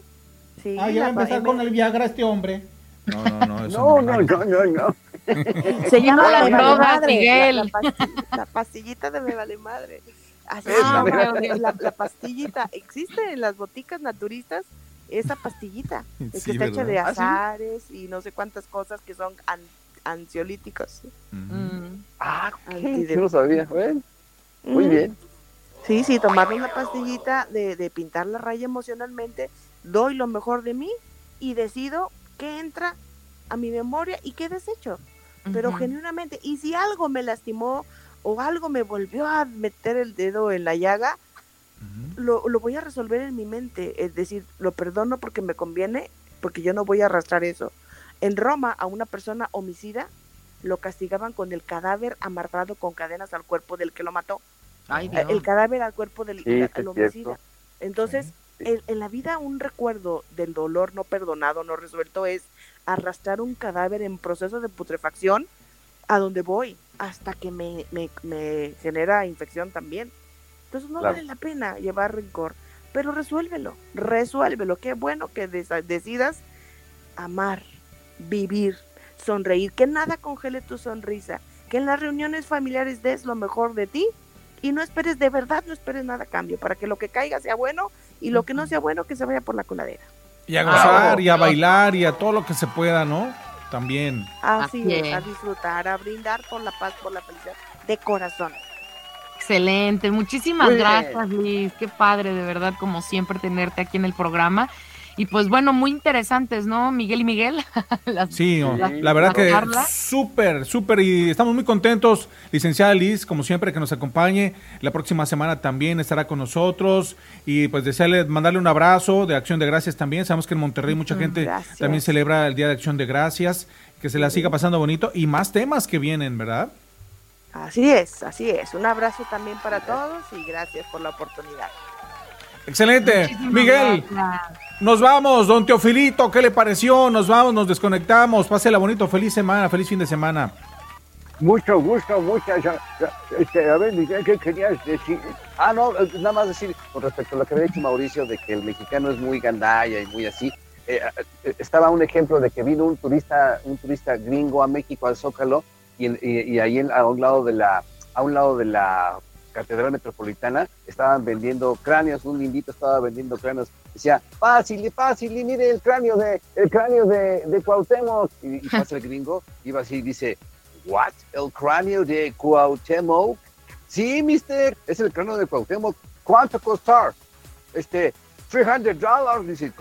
Sí, Ah, ya va a la empezar M- con el Viagra este hombre. No, no, no. No, no, no, no, no. Se llama drogas, Madre, Miguel. La, la pasti- la pastillita de me vale madre. Así ok, ok. la, la pastillita. Existe en las boticas naturistas esa pastillita. Es Sí, que está hecha ¿verdad? de ¿Ah, sí? azares y no sé cuántas cosas que son an- ansiolíticos. Mm. Ah, Antide- yo no sabía. Bueno, muy bien. Sí, sí, tomarme una pastillita de, de pintar la raya emocionalmente, doy lo mejor de mí y decido qué entra a mi memoria y qué desecho. Pero genuinamente, y si algo me lastimó o algo me volvió a meter el dedo en la llaga, lo, lo voy a resolver en mi mente. Es decir, lo perdono porque me conviene, porque yo no voy a arrastrar eso. En Roma, a una persona homicida lo castigaban con el cadáver amarrado con cadenas al cuerpo del que lo mató. Ay, Eh, el cadáver al cuerpo del Sí, homicida. Entonces, en, en la vida un recuerdo del dolor no perdonado, no resuelto, es arrastrar un cadáver en proceso de putrefacción a donde voy, hasta que me, me- me genera infección también. Entonces no Claro. vale la pena llevar rencor, pero resuélvelo, resuélvelo. Qué bueno que decidas amar, vivir, sonreír, que nada congele tu sonrisa, que en las reuniones familiares des lo mejor de ti y no esperes, de verdad no esperes nada a cambio, para que lo que caiga sea bueno y lo que no sea bueno que se vaya por la coladera. Y a gozar, y a bailar, y a todo lo que se pueda, ¿no? también. Así, es, a disfrutar, a brindar por la paz, por la felicidad de corazón. Excelente, muchísimas Muy bien. gracias Liz, qué padre de verdad como siempre tenerte aquí en el programa. Y pues bueno, muy interesantes, ¿no? Miguel y Miguel. Las- Sí, no, las- la verdad que súper, súper y estamos muy contentos. Licenciada Liz, como siempre, que nos acompañe. La próxima semana también estará con nosotros y pues desearle, mandarle un abrazo de Acción de Gracias también. Sabemos que en Monterrey mucha Mm, gente gracias. también celebra el Día de Acción de Gracias. Que se la siga pasando bonito y más temas que vienen, ¿verdad? Así es, así es. Un abrazo también para todos y gracias por la oportunidad. Excelente. Muchísimas Miguel, gracias. Nos vamos. Don Teofilito, ¿qué le pareció? Nos vamos, nos desconectamos. Pásela bonito. Feliz semana, feliz fin de semana. Mucho gusto, muchas. Este, a ver, ¿qué querías decir? Ah, no, eh, nada más decir con respecto a lo que había dicho Mauricio de que el mexicano es muy gandalla y muy así. eh, eh, estaba un ejemplo de que vino un turista, un turista gringo a México al Zócalo y, y- y ahí a un lado de la, a un lado de la catedral metropolitana estaban vendiendo cráneos, un lindito estaba vendiendo cráneos, decía fácil fácil y mire el cráneo de, el cráneo de, de Cuauhtémoc y, y pasa el gringo, iba así y dice What? ¿El cráneo de Cuauhtémoc? Sí, mister, es el cráneo de Cuauhtémoc. ¿Cuánto costar? Este, 300 dólares. Dice,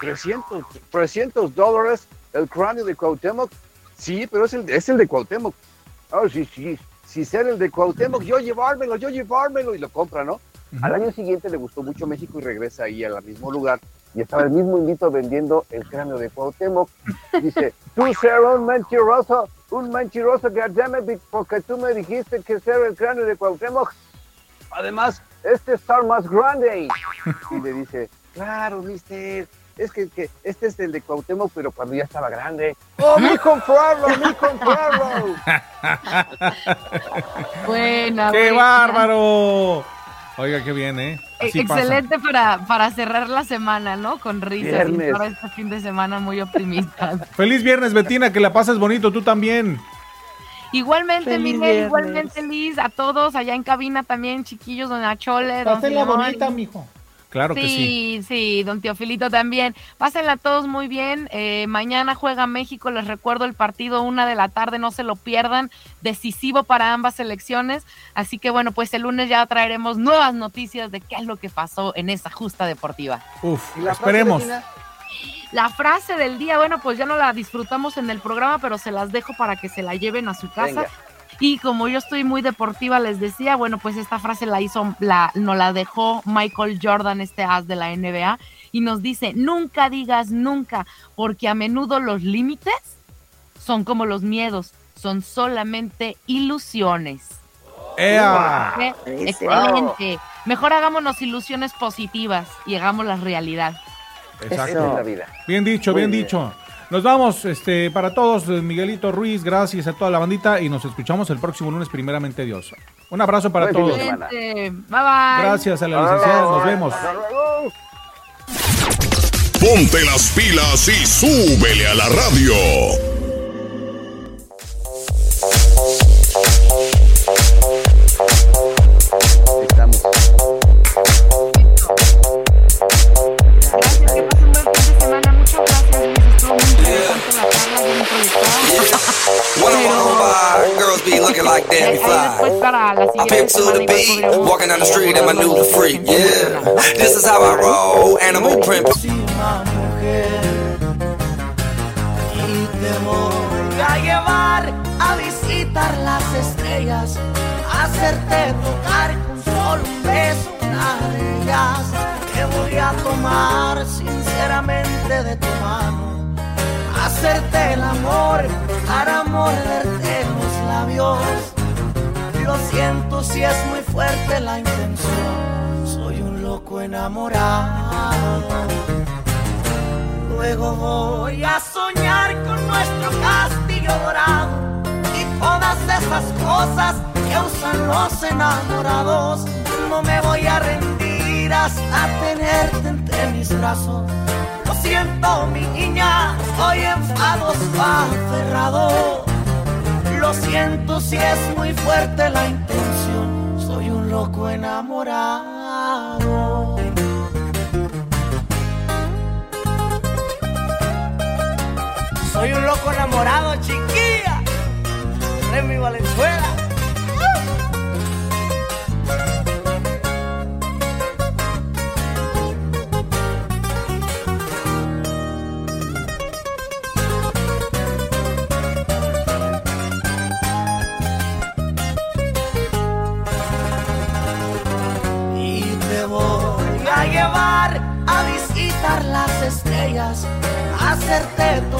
300, 300 dólares el cráneo de Cuauhtémoc. Sí, pero es el, es el de Cuauhtémoc. Oh, sí, sí. Si ser el de Cuauhtémoc, yo llevármelo, yo llevármelo. Y lo compra, ¿no? Al año siguiente le gustó mucho México y regresa ahí al mismo lugar. Y estaba el mismo indito vendiendo el cráneo de Cuauhtémoc. Dice, tú ser un mentiroso, un mentiroso, goddammit, porque tú me dijiste que ser el cráneo de Cuauhtémoc. Además, este está más grande. Y le dice, claro, mister, es que, que este es el de Cuauhtémoc, pero cuando ya estaba grande. ¡Oh, mi comprarlo, mi comprarlo! Buena. ¡Qué buena. bárbaro! Oiga, qué bien, ¿eh? Así pasa. Excelente para, para cerrar la semana, ¿no? Con risas y para este fin de semana muy optimistas. Feliz viernes, Betina, que la pases bonito, tú también. Igualmente, Feliz Miguel, viernes. igualmente, Liz, a todos allá en cabina también, chiquillos, don Pásenla Filemón. bonita, mijo. Claro que sí. Sí, sí, don Teofilito también. Pásenla todos muy bien. Eh, mañana juega México, les recuerdo el partido una de la tarde, no se lo pierdan. Decisivo para ambas selecciones. Así que bueno, pues el lunes ya traeremos nuevas noticias de qué es lo que pasó en esa justa deportiva. Uf, ¿Y la esperemos. La frase del día, bueno, pues ya no la disfrutamos en el programa, pero se las dejo para que se la lleven a su casa. Venga. Y como yo estoy muy deportiva, les decía, bueno, pues esta frase la hizo, la, nos la dejó Michael Jordan, este as de la NBA, y nos dice, nunca digas nunca, porque a menudo los límites son como los miedos, son solamente ilusiones. ¡Ea! Excelente. Mejor hagámonos ilusiones positivas y hagámoslas realidad. Exacto. Esa es la vida. Bien dicho, bien. dicho. Nos vamos, este, para todos, eh, Miguelito Ruiz, gracias a toda la bandita y nos escuchamos el próximo lunes, primeramente Dios. Un abrazo para todos. Bye bye. Gracias a la licenciada, nos vemos. Ponte las pilas y súbele a la radio. Estamos. Gracias, que pasen buen fin de semana. Muchas gracias, Fly. después para la I siguiente pimp to the beat, walking down the street in my new freak. Yeah, this is how I roll. Animal print. sinceramente de tu mano, hacerte el amor para morderte los labios. Lo siento si es muy fuerte la intención, soy un loco enamorado. Luego voy a soñar con nuestro castillo dorado y todas esas cosas que usan los enamorados. No me voy a rendir hasta tenerte entre mis brazos. Lo siento, mi niña, estoy enfadoso, aferrado. Lo siento si es muy fuerte la intención. Soy un loco enamorado. Soy un loco enamorado, chiquilla. Remy Valenzuela. Visitar las estrellas, hacerte tu